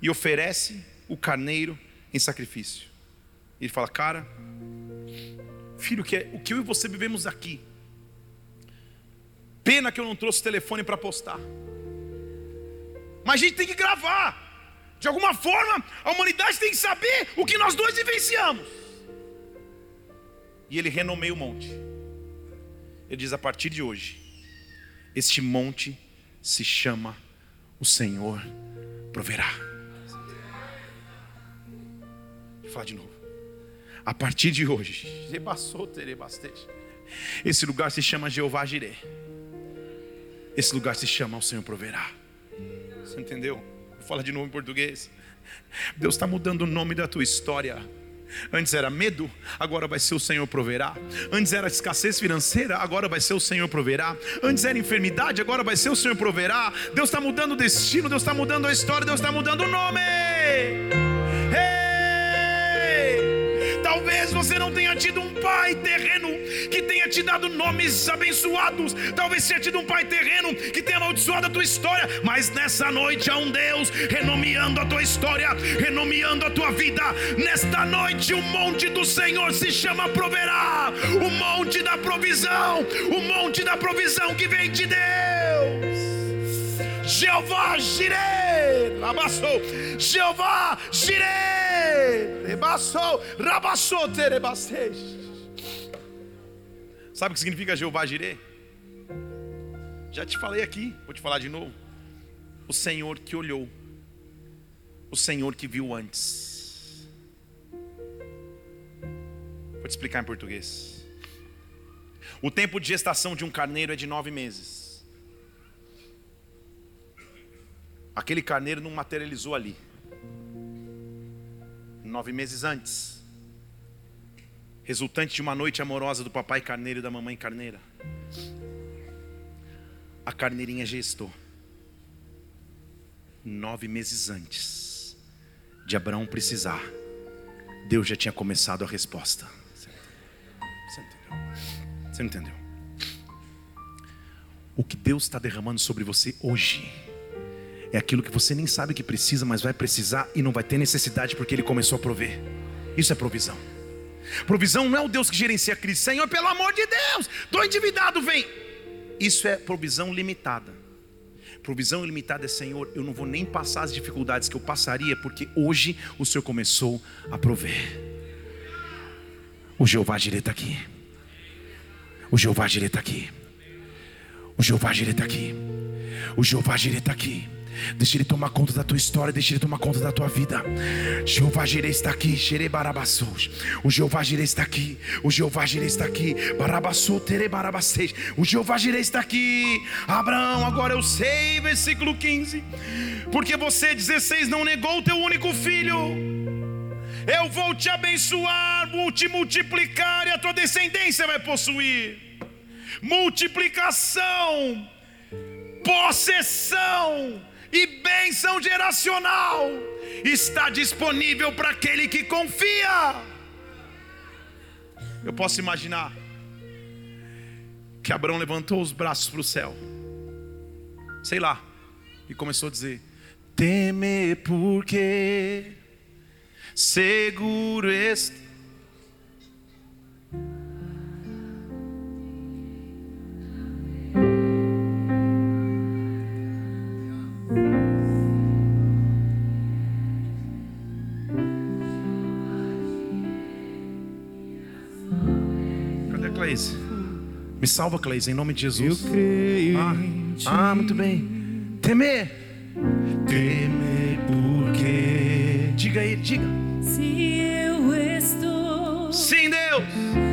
e oferece o carneiro em sacrifício. Ele fala: Cara, filho, que é, o que eu e você vivemos aqui. Pena que eu não trouxe o telefone para postar. Mas a gente tem que gravar. De alguma forma, a humanidade tem que saber o que nós dois vivenciamos. E ele renomeia o monte. Ele diz: a partir de hoje, este monte se chama O Senhor Proverá. Vou falar de novo. A partir de hoje, esse lugar se chama Jeová Jireh. Esse lugar se chama O Senhor Proverá. Você entendeu? Vou falar de novo em português. Deus está mudando o nome da tua história. Antes era medo, agora vai ser o Senhor proverá. Antes era escassez financeira, agora vai ser o Senhor proverá. Antes era enfermidade, agora vai ser o Senhor proverá. Deus está mudando o destino, Deus está mudando a história, Deus está mudando o nome. Talvez você não tenha tido um pai terreno que tenha te dado nomes abençoados. Talvez tenha tido um pai terreno que tenha amaldiçoado a tua história. Mas nessa noite há um Deus renomeando a tua história, renomeando a tua vida. Nesta noite o monte do Senhor se chama proverá. O monte da provisão, o monte da provisão que vem de Deus. Jeová Jireh, abassou. Jeová Jireh, rebassou, rabassou, terebastej. Sabe o que significa Jeová Jireh? Já te falei aqui, vou te falar de novo. O Senhor que olhou, o Senhor que viu antes. Vou te explicar em português. O tempo de gestação de um carneiro é de nove meses. Aquele carneiro não materializou ali. Nove meses antes. Resultante de uma noite amorosa do papai carneiro e da mamãe carneira. A carneirinha gestou. Nove meses antes de Abraão precisar, Deus já tinha começado a resposta. Você entendeu? Você entendeu? O que Deus está derramando sobre você hoje é aquilo que você nem sabe que precisa, mas vai precisar e não vai ter necessidade porque Ele começou a prover. Isso é provisão. Provisão não é o Deus que gerencia a crise. Senhor, pelo amor de Deus, estou endividado, vem. Isso é provisão limitada. Provisão ilimitada é, Senhor, eu não vou nem passar as dificuldades que eu passaria, porque hoje o Senhor começou a prover. O Jeová está aqui. O Jeová está aqui. O Jeová está aqui. O Jeová está aqui. Deixa Ele tomar conta da tua história, deixa Ele tomar conta da tua vida. Jeová Jireh está aqui, Xere Barabassos. O Jeová Jireh está aqui, o Jeová Jireh está aqui, Barabassou, Tere Barabasseis. O Jeová Jireh está aqui. Abraão, agora eu sei, versículo 15. Porque você, 16, não negou o teu único filho. Eu vou te abençoar, vou te multiplicar e a tua descendência vai possuir. Multiplicação, possessão e bênção geracional está disponível para aquele que confia. Eu posso imaginar que Abraão levantou os braços para o céu, sei lá, e começou a dizer: Teme porque seguro está Me salva, Cleis, em nome de Jesus. Eu creio ah, ah, muito bem. Temer. Temer porque. Diga aí, diga. Se eu estou. Sim, Deus.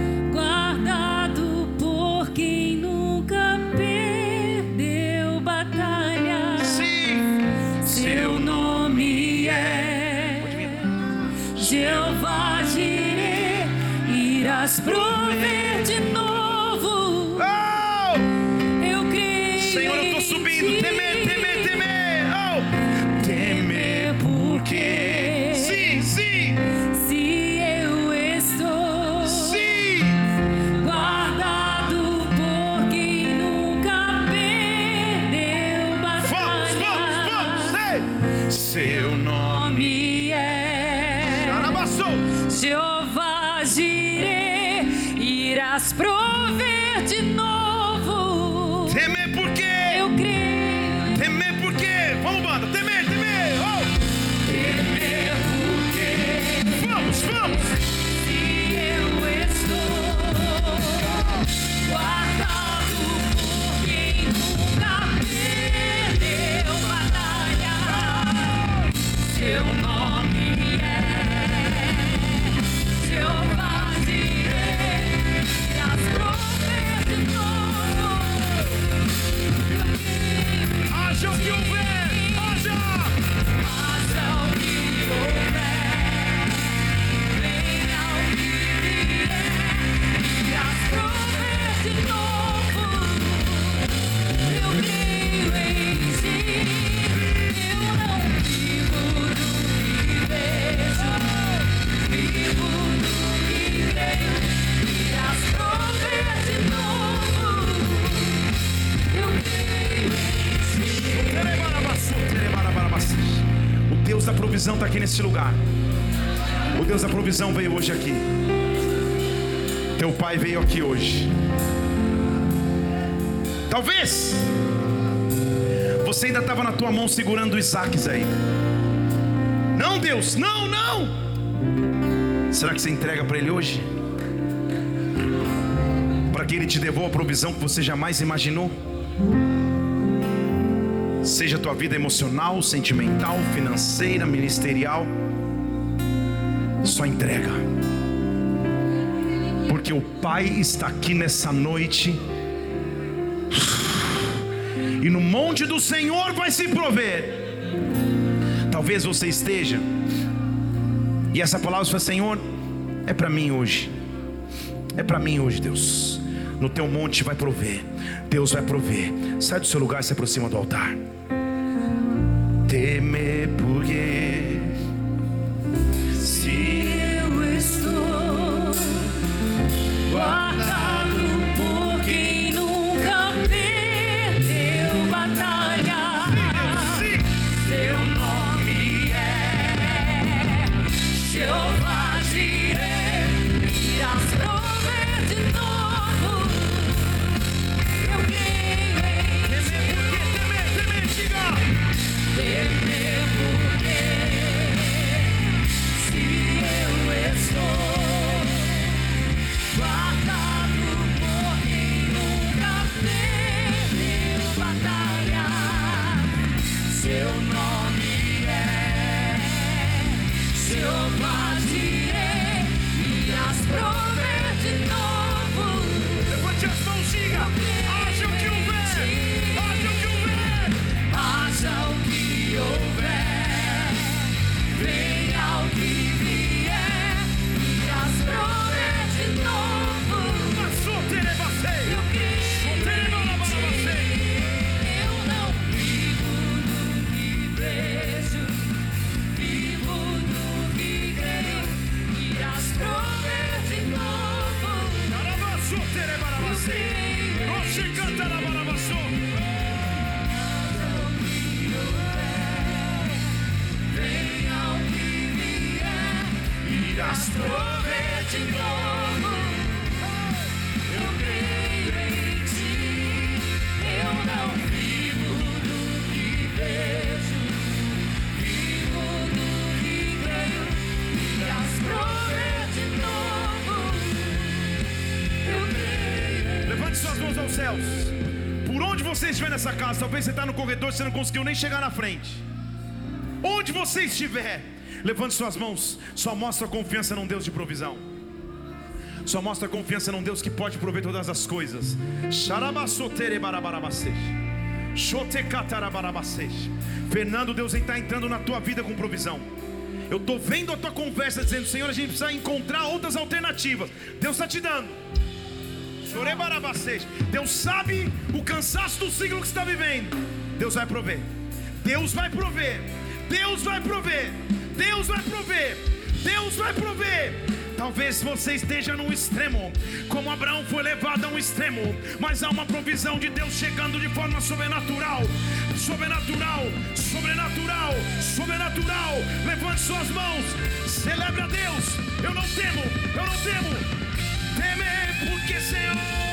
Provisão está aqui nesse lugar. O Deus da provisão veio hoje aqui. Teu pai veio aqui hoje. Talvez você ainda estava na tua mão segurando o Isaques aí. Não, Deus, não, não. Será que você entrega para Ele hoje? Para que Ele te devolva a provisão que você jamais imaginou? Seja a tua vida emocional, sentimental, financeira, ministerial, só entrega. Porque o Pai está aqui nessa noite. E no monte do Senhor vai se prover. Talvez você esteja. E essa palavra fala, Senhor, é para mim hoje. É para mim hoje, Deus. No teu monte vai prover. Deus vai prover. Sai do seu lugar e se aproxima do altar. Temer corredor, você não conseguiu nem chegar na frente. Onde você estiver, levante suas mãos. Só mostra confiança num Deus de provisão. Só mostra confiança num Deus que pode prover todas as coisas. Fernando, Deus está entrando na tua vida com provisão. Eu estou vendo a tua conversa dizendo, Senhor, a gente precisa encontrar outras alternativas. Deus está te dando. Deus sabe o cansaço do ciclo que está vivendo. Deus vai prover. Deus vai prover. Deus vai prover. Deus vai prover. Deus vai prover. Talvez você esteja num extremo, como Abraão foi levado a um extremo, mas há uma provisão de Deus chegando de forma sobrenatural, sobrenatural, sobrenatural, sobrenatural. Levante suas mãos, celebre a Deus. Eu não temo, eu não temo. Temer porque Senhor.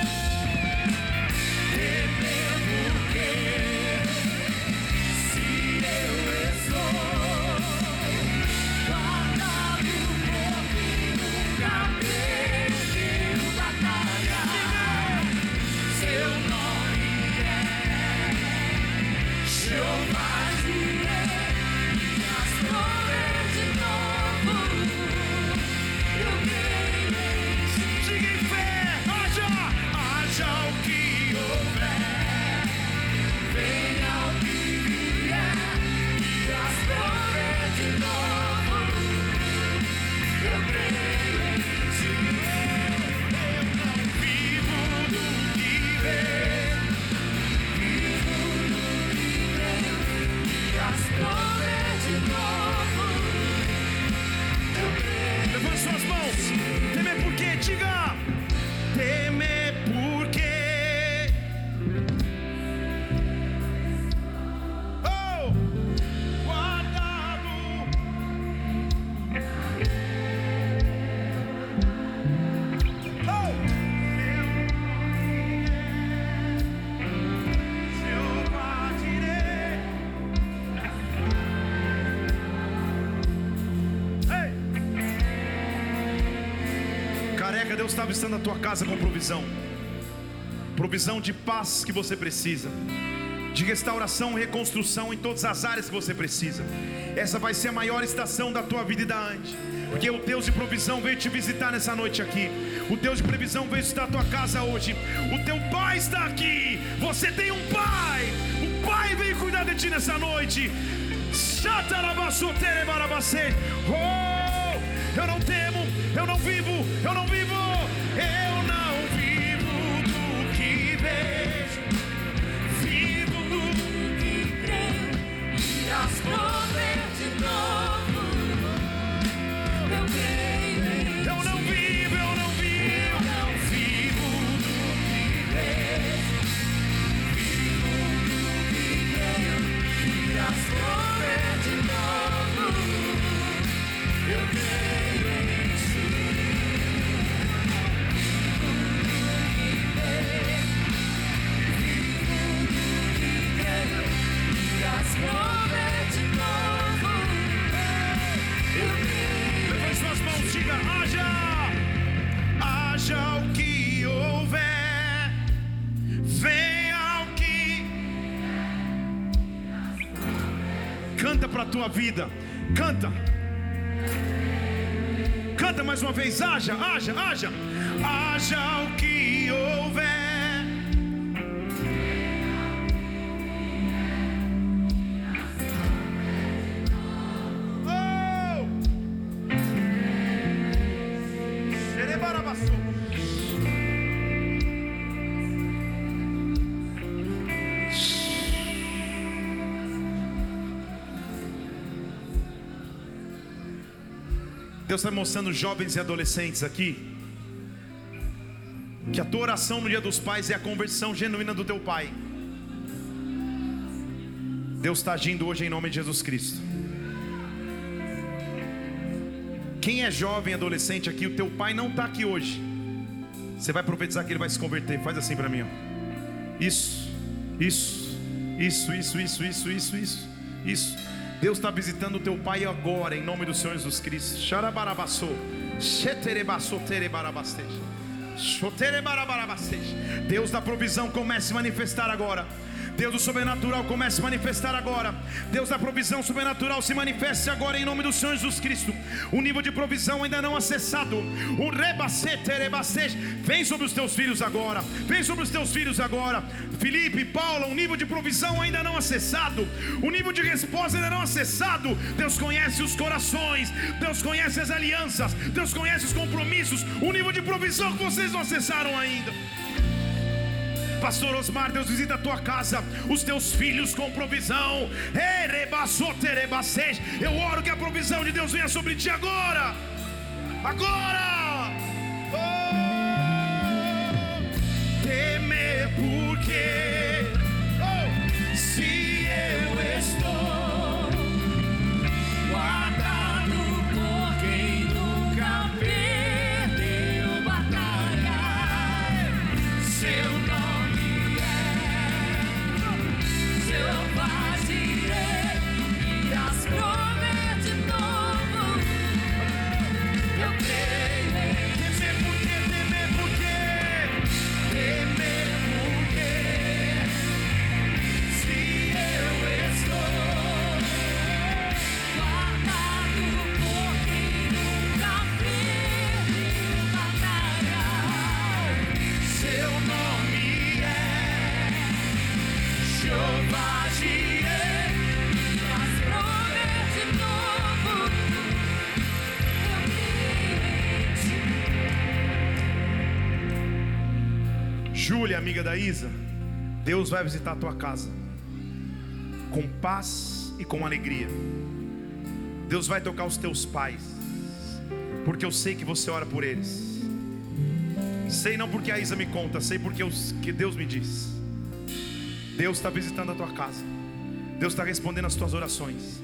Provisão. Provisão de paz que você precisa. De restauração reconstrução em todas as áreas que você precisa. Essa vai ser a maior estação da tua vida e da ante. Porque o Deus de provisão veio te visitar nessa noite aqui. O Deus de previsão veio visitar a tua casa hoje. O teu pai está aqui. Você tem um pai. O pai veio cuidar de ti nessa noite. Oh, eu não temo, eu não vivo, eu não vivo, Canta para a tua vida, canta. Canta mais uma vez, haja, haja, haja, haja o que houver. Deus está mostrando jovens e adolescentes aqui que a tua oração no dia dos pais é a conversão genuína do teu pai. Deus está agindo hoje em nome de Jesus Cristo. Quem é jovem, adolescente aqui, o teu pai não está aqui hoje. Você vai profetizar que ele vai se converter. Faz assim para mim, ó. Isso, isso, isso, isso, isso, isso, isso, isso, isso. Deus está visitando o teu pai agora, em nome do Senhor Jesus Cristo. Xarabarabaçô, xeterebaçô, terebarabasteja. Xoterebarabarabasteja. Deus da provisão comece a manifestar agora. Deus do sobrenatural comece a se manifestar agora. Deus da provisão sobrenatural se manifeste agora em nome do Senhor Jesus Cristo. O nível de provisão ainda não acessado. O rebacete, rebacete. Vem sobre os teus filhos agora. Vem sobre os teus filhos agora. Felipe, Paula, um nível de provisão ainda não acessado. O nível de resposta ainda não acessado. Deus conhece os corações. Deus conhece as alianças. Deus conhece os compromissos. O nível de provisão que vocês não acessaram ainda. Pastor Osmar, Deus visita a tua casa, os teus filhos com provisão. Eu oro que a provisão de Deus venha sobre ti agora. Agora! Oh, temer porque Isa, Deus vai visitar a tua casa com paz e com alegria. Deus vai tocar os teus pais, porque eu sei que você ora por eles. Sei não porque a Isa me conta, sei porque eu, que Deus me diz. Deus está visitando a tua casa, Deus está respondendo as tuas orações.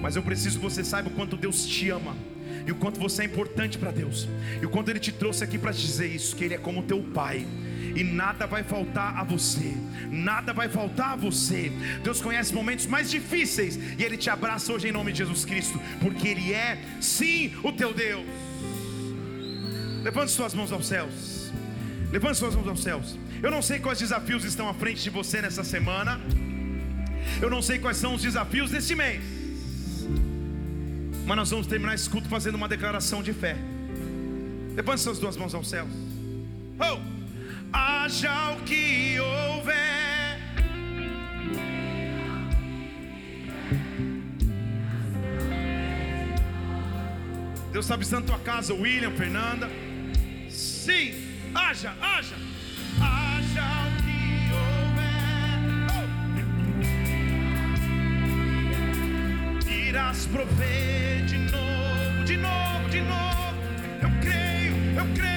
Mas eu preciso que você saiba o quanto Deus te ama e o quanto você é importante para Deus e o quanto Ele te trouxe aqui para te dizer isso, que Ele é como teu Pai e nada vai faltar a você, nada vai faltar a você. Deus conhece momentos mais difíceis e Ele te abraça hoje em nome de Jesus Cristo, porque Ele é sim o teu Deus. Levante suas mãos aos céus. Levante suas mãos aos céus. Eu não sei quais desafios estão à frente de você nessa semana. Eu não sei quais são os desafios deste mês. Mas nós vamos terminar esse culto fazendo uma declaração de fé. Levante suas duas mãos aos céus. Oh! Haja o que houver. Deus está visitando tua casa, William, Fernanda. Sim, haja, haja. Haja o que houver. Oh! Irás prover de novo, de novo, de novo. Eu creio, eu creio.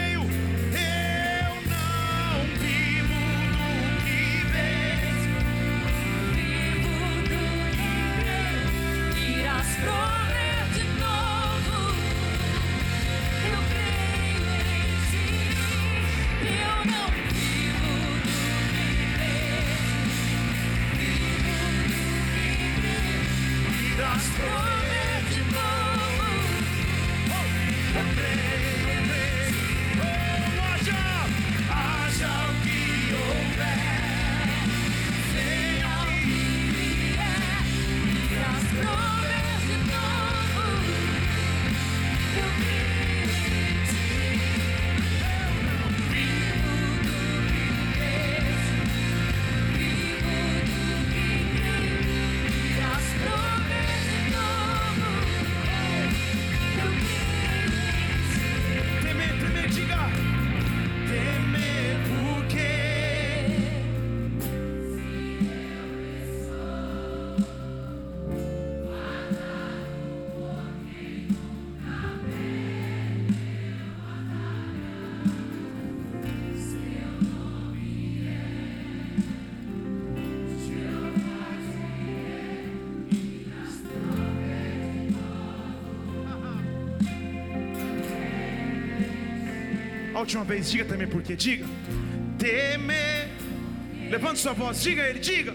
Última vez, diga também porque, diga. Temer. Levante sua voz, diga ele, diga.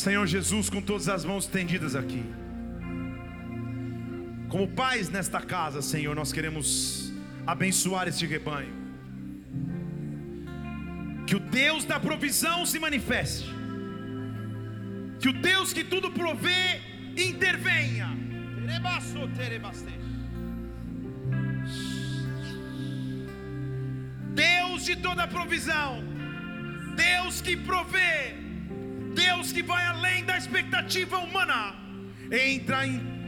Senhor Jesus, com todas as mãos estendidas aqui. Como pais nesta casa, Senhor, nós queremos abençoar este rebanho. Que o Deus da provisão se manifeste. Que o Deus que tudo provê intervenha. Deus de toda provisão, Deus que provê, Deus que vai além da expectativa humana, entra em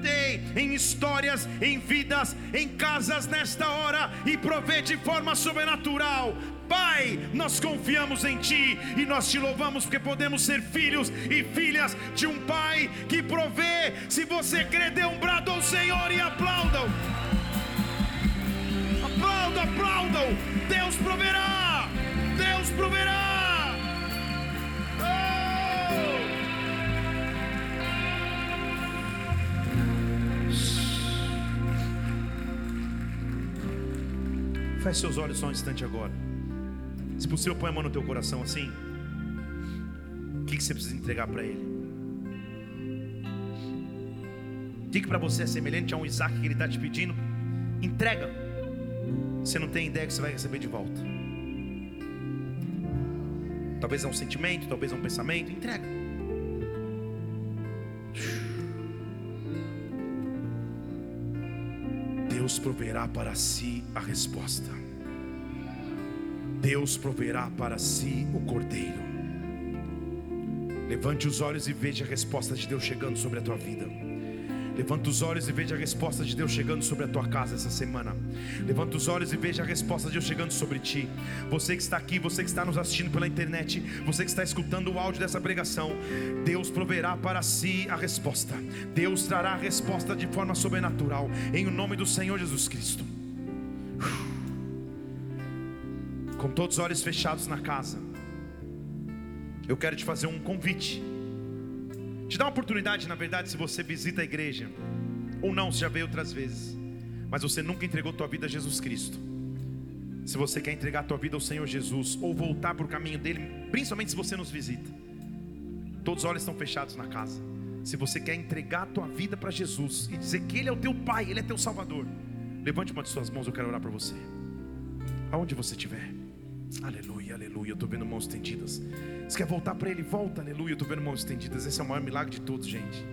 em histórias, em vidas, em casas nesta hora e provê de forma sobrenatural. Pai, nós confiamos em Ti e nós te louvamos porque podemos ser filhos e filhas de um Pai que provê. Se você crê, dê um brado ao Senhor e aplaudam. Aplaudam, aplaudam. Deus proverá. Deus proverá. Feche seus olhos só um instante agora. Se possível, põe a mão no teu coração assim. O que, você precisa entregar para Ele? O que para você é semelhante a um Isaac que Ele está te pedindo? Entrega. Você não tem ideia que você vai receber de volta. Talvez é um sentimento, talvez é um pensamento. Entrega. Deus proverá para si a resposta. Deus proverá para si o cordeiro. Levante os olhos e veja a resposta de Deus chegando sobre a tua vida. Levanta os olhos e veja a resposta de Deus chegando sobre a tua casa essa semana. Levanta os olhos e veja a resposta de Deus chegando sobre ti. Você que está aqui, você que está nos assistindo pela internet, você que está escutando o áudio dessa pregação, Deus proverá para si a resposta. Deus trará a resposta de forma sobrenatural, em o nome do Senhor Jesus Cristo. Com todos os olhos fechados na casa, eu quero te fazer um convite. Te dá uma oportunidade, na verdade, se você visita a igreja, ou não, se já veio outras vezes, mas você nunca entregou tua vida a Jesus Cristo. Se você quer entregar tua vida ao Senhor Jesus, ou voltar para o caminho dele, principalmente se você nos visita, todos os olhos estão fechados na casa. Se você quer entregar tua vida para Jesus e dizer que Ele é o teu Pai, Ele é teu Salvador, levante uma de suas mãos, eu quero orar para você. Aonde você estiver. Aleluia, aleluia. Eu estou vendo mãos estendidas. Você quer voltar para Ele? Volta, aleluia. Eu estou vendo mãos estendidas. Esse é o maior milagre de todos, gente.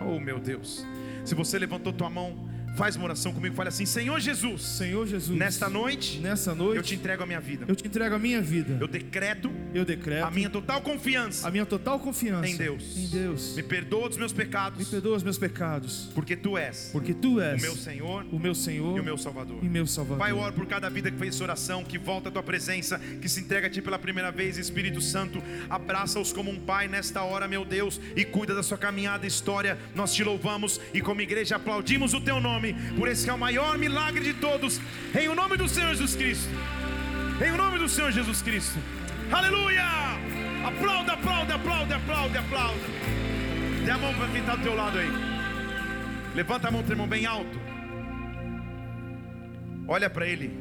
Oh, meu Deus. Se você levantou tua mão, faz uma oração comigo. Fale assim: Senhor Jesus, Senhor Jesus, nesta noite, nessa noite, eu te entrego a minha vida. eu te entrego a minha vida. Eu decreto Eu decreto a minha total confiança a minha total confiança em Deus. Em Deus. Me perdoa dos meus Me pecados, perdoa os meus pecados, porque Tu és porque Tu o és meu Senhor o meu Senhor e o meu Salvador. e meu Salvador. Pai, eu oro por cada vida que fez essa oração, que volta à tua presença, que se entrega a ti pela primeira vez, Espírito Santo, abraça-os como um pai nesta hora, meu Deus, e cuida da sua caminhada e história. Nós te louvamos e, como igreja, aplaudimos o teu nome, por esse que é o maior milagre de todos, em o nome do Senhor Jesus Cristo. Em o nome do Senhor Jesus Cristo. Aleluia! Aplauda, aplauda, aplauda, aplauda, aplauda. Dê a mão para quem está do teu lado aí. Levanta a mão, teu irmão, bem alto. Olha para ele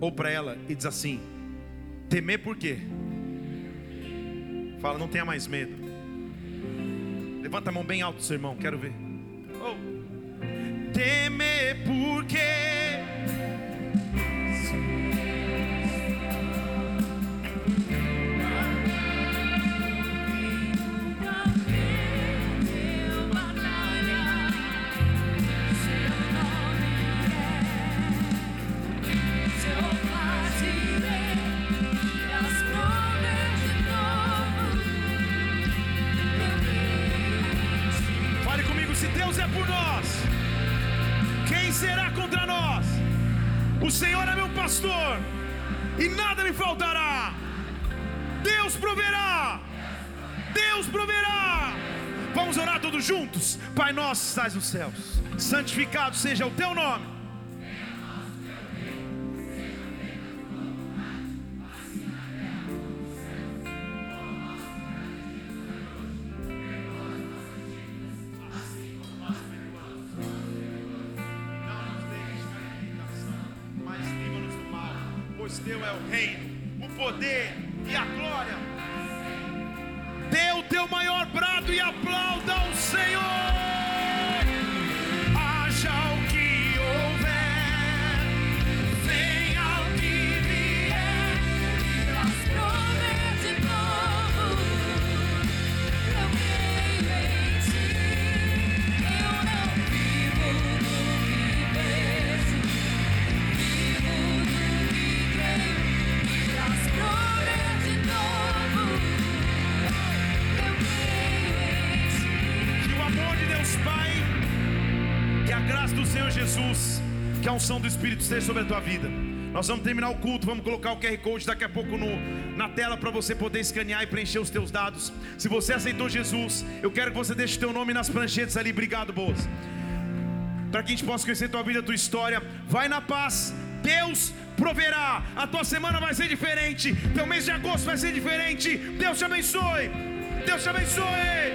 ou para ela e diz assim: Temer por quê? Fala, não tenha mais medo. Levanta a mão bem alto, seu irmão, quero ver. Oh. Temer por O Senhor é meu pastor, e nada me faltará. Deus proverá. Deus proverá. Vamos orar todos juntos. Pai nosso, estás nos céus, santificado seja o teu nome. Esteja sobre a tua vida. Nós vamos terminar o culto, vamos colocar o QR Code daqui a pouco no, na tela para você poder escanear e preencher os teus dados. Se você aceitou Jesus, eu quero que você deixe o teu nome nas pranchetas ali. Obrigado, Boas. Para que a gente possa conhecer tua vida, tua história. Vai na paz. Deus proverá. A tua semana vai ser diferente. Teu mês de agosto vai ser diferente. Deus te abençoe. Deus te abençoe.